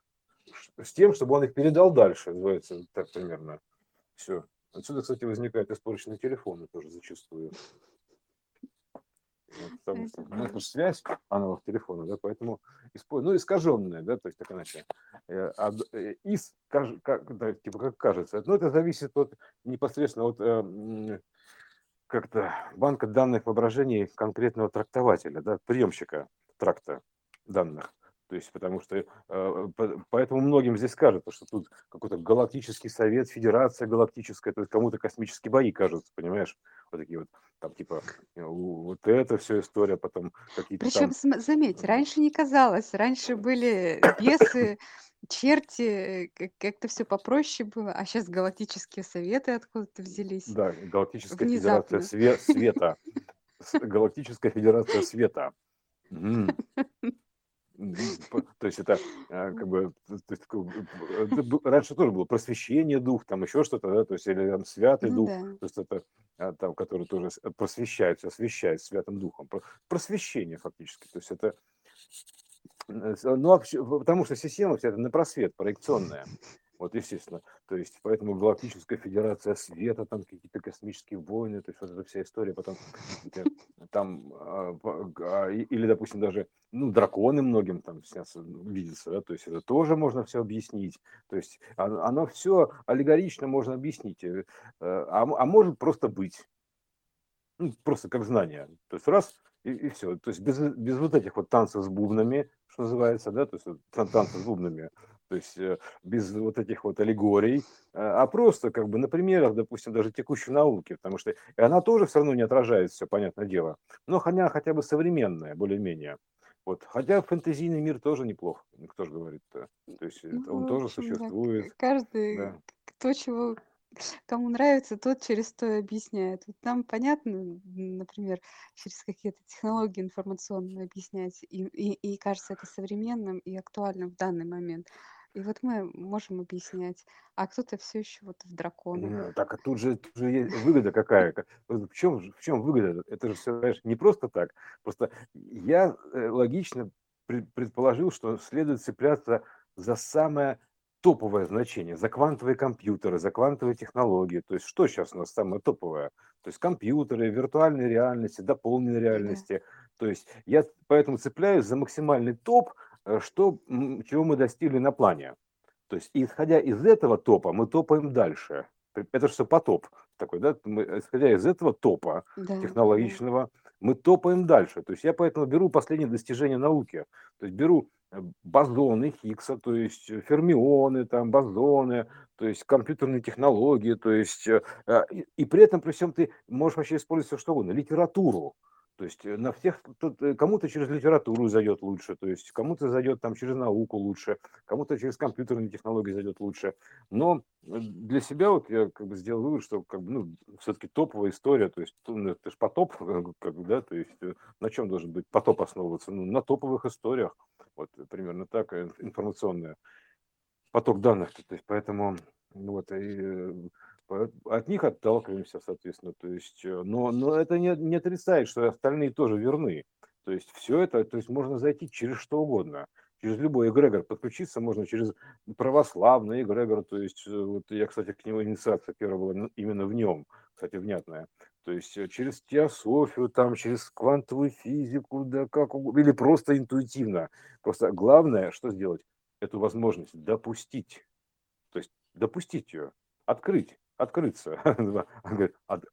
С тем, чтобы он их передал дальше, называется так примерно. Все. Отсюда, кстати, возникают испорченные телефоны тоже зачастую. Потому что ну, связь аналог телефона, да, поэтому ну, искаженная, да, то есть так иначе. Э, э, из, как, да, типа, как кажется, но ну, это зависит от непосредственно от э, как-то банка данных воображений конкретного трактователя, да, приемщика тракта данных. То есть, потому что э, поэтому многим здесь кажется, что тут какой-то галактический совет, федерация галактическая, то есть кому-то космические бои кажутся, понимаешь? Вот такие вот, там типа э, вот это все история, потом какие-то Причем, там... заметь, раньше не казалось, раньше были бесы, черти, как-то все попроще было, а сейчас галактические советы откуда-то взялись. Да, галактическая Внезапно. федерация света. Галактическая федерация света. То есть это а, как бы есть, раньше тоже было просвещение дух, там еще что-то, да, то есть или там святый ну, дух, да. то есть это а, там, который тоже просвещает, освещает святым духом, просвещение фактически, то есть это ну, потому что система вся это на просвет проекционная. Вот, естественно. То есть, поэтому Галактическая Федерация Света, там какие-то космические войны, то есть вот эта вся история потом, там, а, а, или, допустим, даже, ну, драконы многим там сейчас видятся, да, то есть это тоже можно все объяснить, то есть оно все аллегорично можно объяснить, э, а, а может просто быть, ну, просто как знание, то есть раз, и, и все, то есть без, без вот этих вот танцев с бубнами, что называется, да, то есть танцы с бубнами, то есть э, без вот этих вот аллегорий, а, а просто как бы на примерах, допустим, даже текущей науки, потому что и она тоже все равно не отражает все, понятное дело, но она хотя бы современная, более-менее. Вот. Хотя фэнтезийный мир тоже неплох, кто же говорит -то. Есть ну, он тоже существует. Да. Каждый, да. кто чего кому нравится, тот через то объясняет. Вот нам понятно, например, через какие-то технологии информационные объяснять, и, и, и кажется это современным и актуальным в данный момент. И вот мы можем объяснять, а кто-то все еще вот в драконах. Так, а тут же, тут же есть выгода какая. В чем, в чем выгода? Это же все, знаешь, не просто так. Просто я э, логично предположил, что следует цепляться за самое топовое значение, за квантовые компьютеры, за квантовые технологии. То есть что сейчас у нас самое топовое? То есть компьютеры, виртуальной реальности, дополненной реальности. Да. То есть я поэтому цепляюсь за максимальный топ, э, что, чего мы достигли на плане. То есть исходя из этого топа мы топаем дальше. Это же все потоп такой, да? Мы, исходя из этого топа да, технологичного, мы топаем дальше. То есть я поэтому беру последние достижения науки. То есть беру Э, бозоны Хиггса, то есть э, фермионы, там, бозоны, то есть компьютерные технологии, то есть, э, и, и при этом, при всем, ты можешь вообще использовать все что угодно, литературу, то есть на всех, кому-то через литературу зайдет лучше, то есть кому-то зайдет там через науку лучше, кому-то через компьютерные технологии зайдет лучше. Но для себя вот я как бы сделал вывод, что как бы, ну, все-таки топовая история, то есть ну, это же потоп, как бы, да, то есть на чем должен быть потоп основываться? Ну, на топовых историях. Вот примерно так, э, информационный поток данных. То есть поэтому ну, вот, и э, от них отталкиваемся, соответственно. То есть, э, но, но это не, не отрицает, что остальные тоже верны. То есть все это, то есть можно зайти через что угодно. Через любой эгрегор подключиться можно через православный эгрегор. То есть вот я, кстати, к нему инициация первая была именно в нем, кстати, внятная. То есть э, через теософию, там, через квантовую физику, да как угодно, или просто интуитивно. Просто главное, что сделать? Эту возможность допустить. То есть допустить ее, открыть, открыться.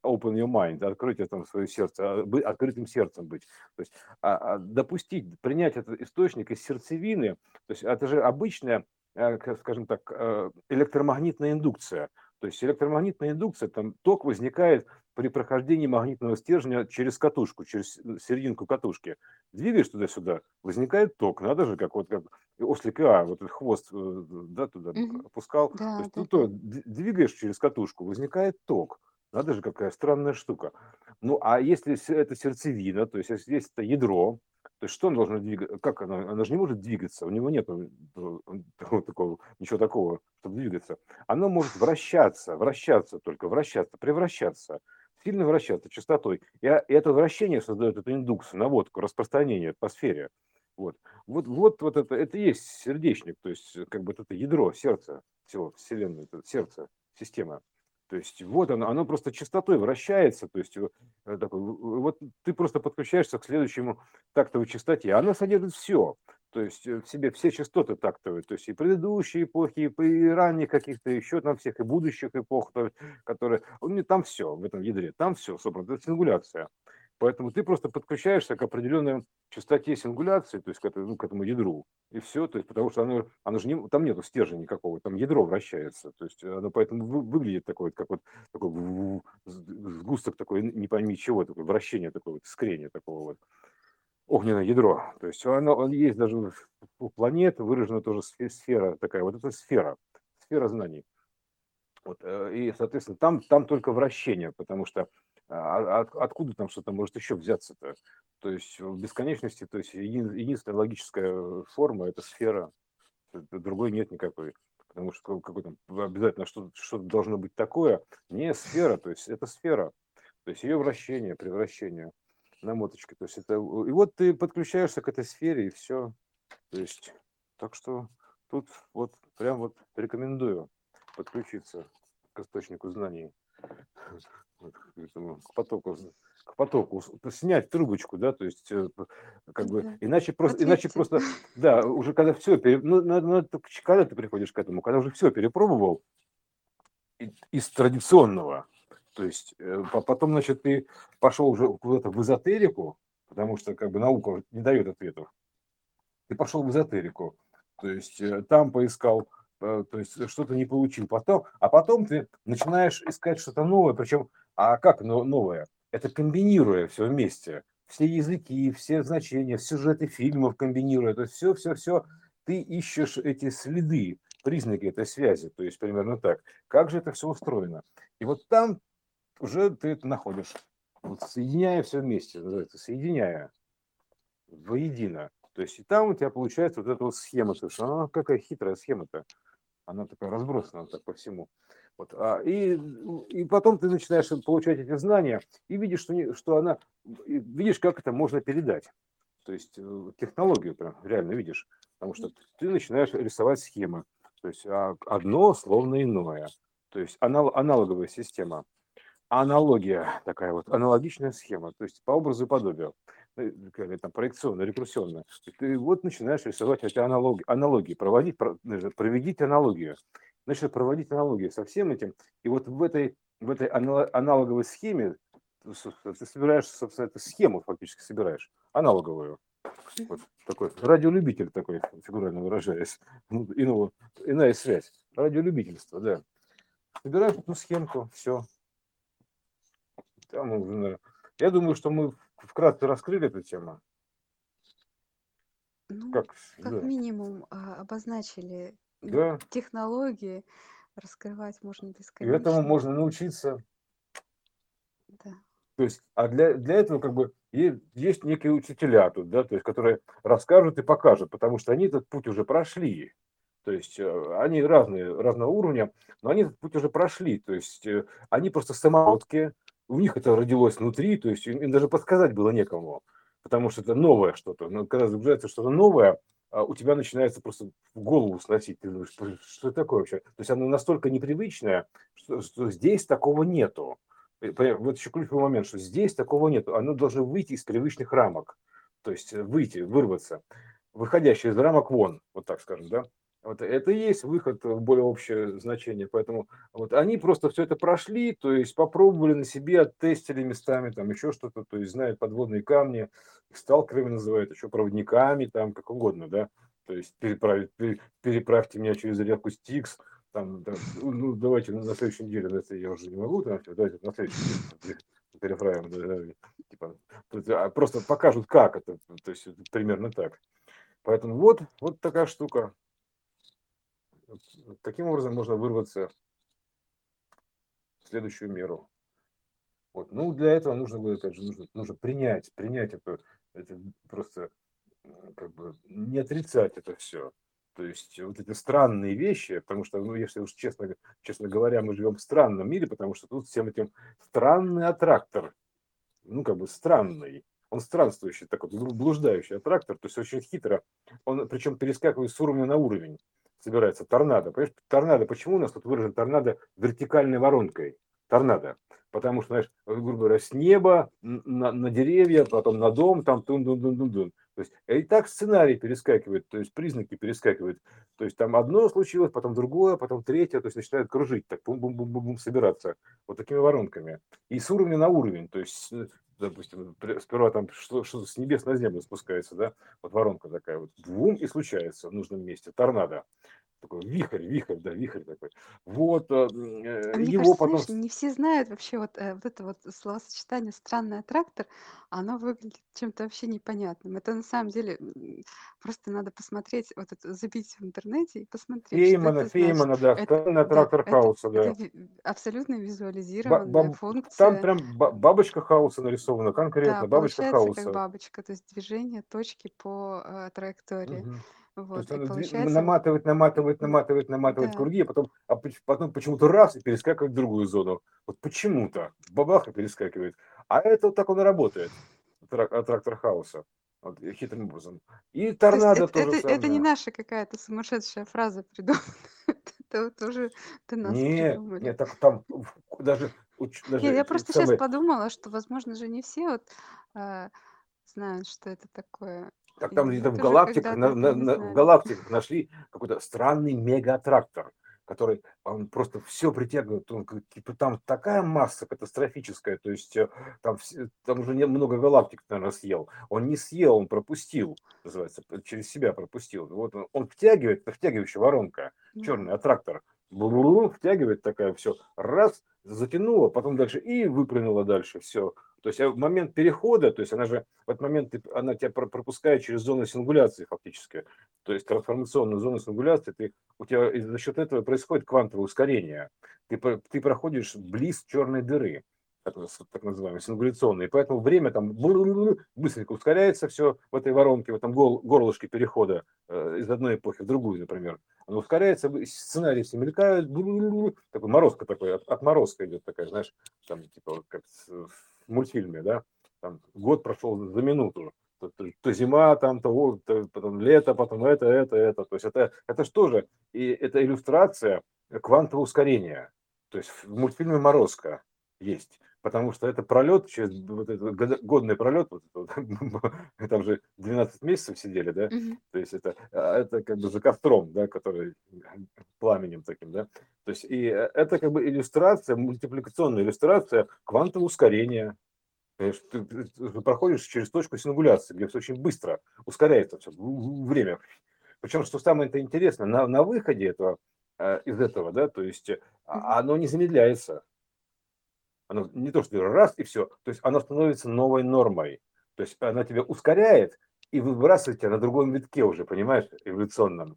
Open your mind, открыть это свое сердце, а, открытым сердцем быть. То есть а, а, допустить, принять этот источник из сердцевины. То есть это же обычная, э, скажем так, э, электромагнитная индукция. То есть электромагнитная индукция, там ток возникает при прохождении магнитного стержня через катушку, через э, серединку катушки. Двигаешь туда-сюда, возникает ток. Надо же, как вот как ослик А, вот этот хвост э, да, туда опускал. Да, То есть, да, ну, то, двигаешь через катушку, возникает ток. Надо же, какая странная штука. Ну, а если это сердцевина, то есть если это ядро, то есть что он должен двигаться? Как оно? Оно же не может двигаться, у него нет такого, ничего такого, чтобы двигаться. Оно может вращаться, вращаться только, вращаться, превращаться сильно вращаться частотой. И это вращение создает эту индукцию, наводку, распространение по сфере. Вот. Вот, вот, вот это, это есть сердечник, то есть как бы это ядро, сердце всего Вселенной, это сердце, система. То есть вот оно, оно просто частотой вращается, то есть э, такой, вот ты просто подключаешься к следующему тактовой частоте, она содержит все, то есть э, в себе все частоты тактовые, то есть и предыдущие эпохи, и ранних каких-то еще там всех, и будущих эпох, то, которые, там все в этом ядре, там все собрано, это сингуляция. Поэтому ты просто подключаешься к определенной частоте сингуляции, то есть к, этому, ну, к этому ядру, и все, то есть потому что оно, оно же не, там нету стержня никакого, там ядро вращается, то есть оно поэтому вы, выглядит такой, как вот такой сгусток такой, не пойми чего, такое вращение такое вот, скрение такого вот огненное ядро. То есть оно, он есть даже у планет, выражена тоже сфера такая, вот это сфера, сфера знаний. Вот, э, и, соответственно, там, там только вращение, потому что а, от, откуда там что-то может еще взяться-то? То есть в бесконечности, то есть един, единственная логическая форма – это сфера, другой нет никакой. Потому что какой там обязательно что-то что должно быть такое. Не сфера, то есть это сфера. То есть ее вращение, превращение на моточке. То есть это, и вот ты подключаешься к этой сфере, и все. То есть, так что тут вот прям вот рекомендую подключиться к источнику знаний. К потоку, к потоку, снять трубочку, да, то есть э, как бы иначе просто, иначе просто, да, уже когда все, ну, ну, когда ты приходишь к этому, когда уже все перепробовал из традиционного, то есть э, потом, значит, ты пошел уже куда-то в эзотерику, потому что как бы наука не дает ответов. Ты пошел в эзотерику, то есть э, там поискал Э, то есть что-то не получил. Потом, а потом ты начинаешь искать что-то новое, причем, а как новое? Это комбинируя все вместе. Все языки, все значения, сюжеты фильмов комбинируя. То есть все, все, все. Ты ищешь эти следы, признаки этой связи. То есть примерно так. Как же это все устроено? И вот там уже ты это находишь. Вот соединяя все вместе, называется, соединяя воедино. То есть и там у тебя получается вот эта вот схема, то есть она какая хитрая схема-то она такая разбросана так по всему. Вот, а, и, и потом ты начинаешь получать эти знания и видишь, что, не, что она, видишь, как это можно передать. То есть э, технологию прям реально видишь. Потому что ты начинаешь рисовать схемы. То есть а, одно словно иное. То есть анал, аналоговая система. Аналогия такая вот, аналогичная схема. То есть по образу и подобию. Э, там, проекционная, рекурсионная. Ты вот начинаешь рисовать эти аналоги, аналогии, проводить, проведите аналогию. Значит, проводить аналогию со всем этим. И вот в этой, в этой аналоговой схеме ты собираешь, собственно, эту схему фактически собираешь, аналоговую. Вот такой радиолюбитель такой, фигурально выражаясь. Ну, иного, иная связь. Радиолюбительство, да. Собираешь эту схемку, все. Уже, я думаю, что мы вкратце раскрыли эту тему. Ну, как, как да. минимум а, обозначили да. технологии, раскрывать можно бесконечно. И этому можно научиться. Да. То есть, а для, для этого как бы есть, есть некие учителя тут, да, то есть, которые расскажут и покажут, потому что они этот путь уже прошли. То есть э, они разные, разного уровня, но они этот путь уже прошли. То есть э, они просто самородки, у них это родилось внутри, то есть им даже подсказать было некому, потому что это новое что-то. Но когда загружается что-то новое, а у тебя начинается просто голову сносить. Ты думаешь, что это такое вообще? То есть оно настолько непривычное, что, что здесь такого нету. Вот еще ключевой момент, что здесь такого нет. Оно должно выйти из привычных рамок. То есть э, выйти, вырваться. Выходящее из рамок вон, вот так скажем, да. Вот это и есть выход в более общее значение. Поэтому вот они просто все это прошли, то есть попробовали на себе, оттестили местами, там еще что-то, то есть знают подводные камни, сталкерами называют, еще проводниками, там как угодно, да. То есть переправить, переправьте меня через реку Стикс, там, да, ну, ну, давайте на следующей неделе, это я уже не могу, там, давайте на следующей неделе переправим, да, типа, а просто покажут, как это, то есть примерно так. Поэтому вот, вот такая штука. Таким образом можно вырваться в следующую меру. Вот. Ну, для этого нужно будет, опять же, нужно, нужно принять, принять это, это просто как бы не отрицать это все. То есть вот эти странные вещи, потому что, ну, если уж честно, честно говоря, мы живем в странном мире, потому что тут всем этим странный аттрактор, ну, как бы странный, он странствующий, такой блуждающий аттрактор, то есть очень хитро, он причем перескакивает с уровня на уровень, собирается торнадо. Понимаешь, торнадо, почему у нас тут выражен торнадо вертикальной воронкой? Торнадо. Потому что, знаешь, грубо говоря, с неба на, на деревья, потом на дом, там тун-дун-дун-дун-дун. То есть и так сценарий перескакивает, то есть признаки перескакивают. То есть там одно случилось, потом другое, потом третье, то есть начинает кружить, так бум-бум-бум-бум собираться вот такими воронками. И с уровня на уровень, то есть допустим, сперва там что-то с небес на землю спускается, да, вот воронка такая вот, бум, и случается в нужном месте, торнадо такой вихрь, вихрь, да, вихрь такой. Вот, э, э А мне его кажется, потом... знаешь, не все знают вообще вот, э, вот это вот словосочетание «странный аттрактор», оно выглядит чем-то вообще непонятным. Это на самом деле просто надо посмотреть, вот это, забить в интернете и посмотреть, что Феймана, это значит. Феймана, да, Это, странный да, аттрактор это, хаоса, да. это ви- абсолютно Ба- визуализированная баб- Там функция. прям ба- бабочка хаоса нарисована, Да, конкретно бабочка получается как хаоса. бабочка, то есть движение точки по э, траектории. Мгм. То Вот, есть получается, наматывает, наматывает, наматывает, наматывает да, круги, а потом, а потом почему-то раз и перескакивает в другую зону. Вот почему-то. Бабаха перескакивает. А это вот так он и работает. Трак- Аттрактор хаоса. Вот, хитрым образом. И торнадо то же это, это не наша какая-то сумасшедшая фраза придумана. Это вот тоже до нас Не, придумали. не, так там даже, Нет, я просто сейчас подумала, что, возможно же, не все вот э, знают, что это такое. Так там где-то в галактиках, на, на- на- в галактиках нашли какой-то странный мегааттрактор, который он просто все притягивает. Он, типа, там такая масса катастрофическая, то есть э, там, там уже много галактик, наверное, съел. Он не съел, он пропустил, называется, через себя пропустил. Вот он, он втягивает, это втягивающая воронка, черный аттрактор. Втягивает такая, все, раз, затянула, потом дальше и выплюнула дальше, все. То есть а в момент перехода, то есть она же в этот момент она тебя про- пропускает через зону сингуляции фактически, то есть трансформационную зону сингуляции, ты, у тебя за счет этого происходит квантовое ускорение. Ты, ты проходишь близ черной дыры, так, так называемой, и поэтому время там быстренько ускоряется все в этой воронке, в этом гол- горлышке перехода э, из одной эпохи в другую, например. Оно ускоряется, сценарии все мелькают, такой морозка такой, от- отморозка идет такая, знаешь, там типа как мультфильме, да, там год прошел за минуту, То, то, то зима, там, то, то, потом лето, потом это, это, это. То есть это, это что же? И это иллюстрация квантового ускорения. То есть в мультфильме «Морозко» есть потому что это пролет, через вот этот годный пролет, вот, вот, там же 12 месяцев сидели, да, mm-hmm. то есть это, а, это как бы за костром, да, который пламенем таким, да, то есть и э, это как бы иллюстрация, мультипликационная иллюстрация квантового ускорения, Понимаешь, ты, ты, ты проходишь через точку сингуляции, где все очень быстро ускоряется все, время. Причем, что самое интересное, на, на выходе этого, э, из этого, да, то есть а, оно не замедляется. Оно не то, что раз и все. То есть оно становится новой нормой. То есть она тебя ускоряет и выбрасывает тебя на другом витке уже, понимаешь, эволюционном.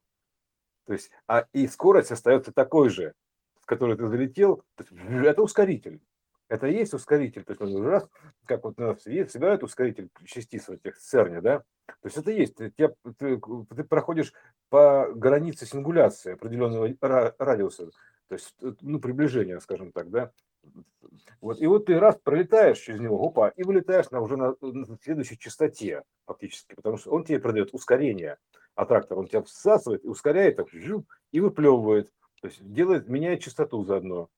То есть, а и скорость остается такой же, с которой ты залетел. это ускоритель. Это и есть ускоритель. То есть он раз, как вот у нас есть, собирают ускоритель частиц в этих ЦЕРНе, да? То есть это есть. Ты, ты, ты проходишь по границе сингуляции определенного радиуса, то есть ну, приближение, скажем так, да? Вот, и вот ты раз пролетаешь через него, опа, и вылетаешь на, уже на, на следующей частоте фактически, потому что он тебе продает ускорение, а он тебя всасывает и ускоряет, так, и выплевывает, то есть делает, меняет частоту заодно.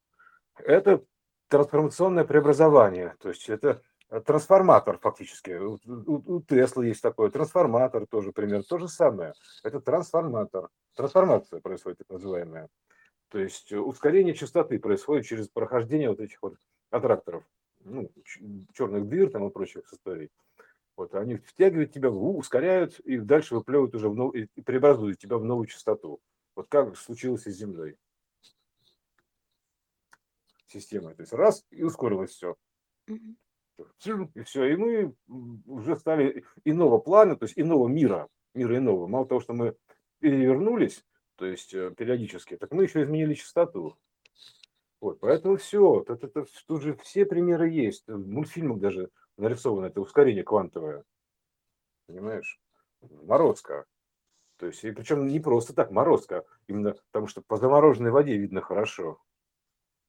Это трансформационное преобразование, то есть это трансформатор фактически. У, Тесла есть такой трансформатор тоже пример, то же самое. Это трансформатор, трансформация происходит так называемая. То есть э, ускорение частоты происходит через прохождение вот этих вот аттракторов, ну, черных дыр там и прочих историй. Вот, они втягивают тебя, ускоряют и дальше выплевывают уже в нов... и преобразуют тебя в новую частоту. Вот как случилось и с Землей. Система. То есть раз и ускорилось все. И все. И мы уже стали иного плана, то есть иного мира, мира иного. Мало того, что мы перевернулись, то есть э, периодически, так мы еще изменили частоту. Вот, поэтому все, это, это, тут же все примеры есть. В мультфильмах даже нарисовано это ускорение квантовое. Понимаешь? Морозко. То есть, и причем не просто так, морозко, именно потому что по замороженной воде видно хорошо.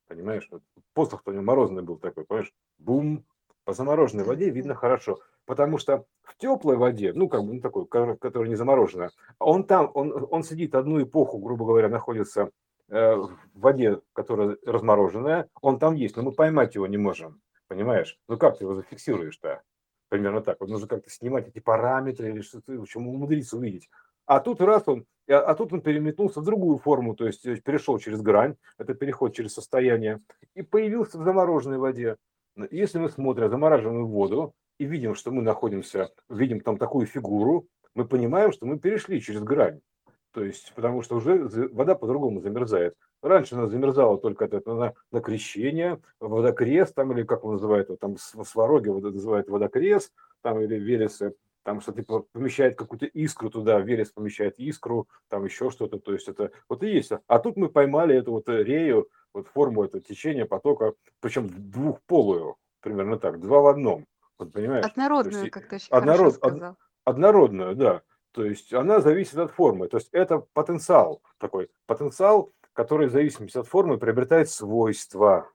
Понимаешь? Вот посох-то у него морозный был такой, понимаешь? Бум, по замороженной воде видно хорошо. Потому что в теплой воде, ну, как бы, ну, такой, которая не замороженная, он там, он, он сидит одну эпоху, грубо говоря, находится э, в воде, которая размороженная, он там есть, но мы поймать его не можем, понимаешь? Ну, как ты его зафиксируешь-то? Примерно так. Вот нужно как-то снимать эти параметры или что-то, в общем, умудриться увидеть. А тут раз он, а, а тут он переметнулся в другую форму, то есть э, перешел через грань, это переход через состояние, и появился в замороженной воде. Если мы смотрим замораживаемую воду и видим, что мы находимся, видим там такую фигуру, мы понимаем, что мы перешли через грань. То есть, потому что уже вода по-другому замерзает. Раньше она замерзала только это, на, на крещение, водокрест, там, или как его называют, там свороги называют водокрест, там, или вересы, там что типа помещает какую-то искру туда, верес помещает искру, там еще что-то, то есть это вот и есть. А тут мы поймали эту вот рею, вот форму этого течения потока, причем двухполую, примерно так, два в одном. Вот понимаешь? Однородную, как ты очень однород, сказал. Од, однородную, да. То есть она зависит от формы. То есть это потенциал такой. Потенциал, который в зависимости от формы приобретает свойства.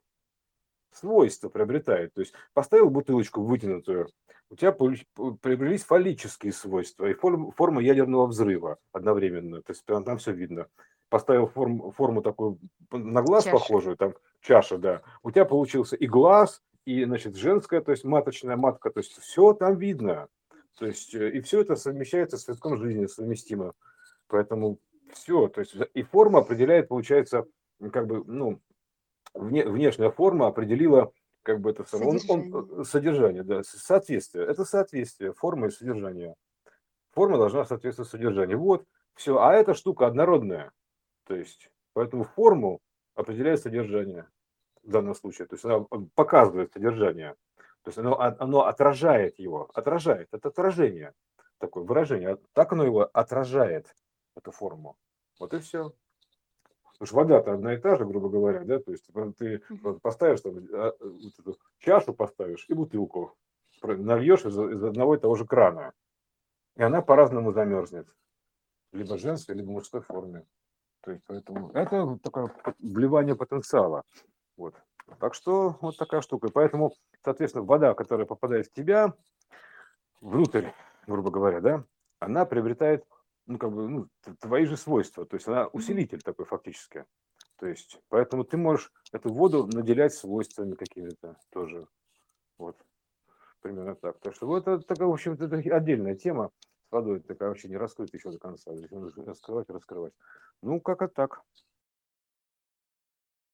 Свойства приобретает. То есть поставил бутылочку вытянутую, у тебя приобрелись фаллические свойства и форма ядерного взрыва одновременно. То есть там все видно поставил форму, форму такую на глаз чаша. похожую, там чаша, да, у тебя получился и глаз, и, значит, женская, то есть маточная матка, то есть все там видно. То есть э, и все это совмещается с цветком жизни, совместимо. Поэтому все, то есть и форма определяет, получается, как бы, ну, вне, внешняя форма определила как бы это самое, содержание. Он, он, содержание, да, соответствие. Это соответствие формы и содержания. Форма должна соответствовать содержанию. Вот, все. А эта штука однородная. То есть, поэтому форму определяет содержание в данном случае. То есть она показывает содержание. То есть оно, оно отражает его. Отражает. Это отражение. Такое выражение. Так оно его отражает, эту форму. Вот и все. Потому что вода-то одна и та же, грубо говоря, да, то есть ты поставишь там, а, вот эту чашу поставишь и бутылку нальешь из, из одного и того же крана, и она по-разному замерзнет. Либо женской, либо мужской форме. То есть, поэтому это такое вливание потенциала. Вот. Так что вот такая штука. И поэтому, соответственно, вода, которая попадает в тебя, внутрь грубо говоря, да, она приобретает, ну, как бы, ну, твои же свойства, то есть она усилитель такой фактически. То есть, поэтому ты можешь эту воду наделять свойствами какими-то тоже. Вот. Примерно так. Так что вот это такая, в общем, это отдельная тема с водой, такая вообще не раскрыта еще до конца. Здесь нужно раскрывать раскрывать. Ну, как-то так.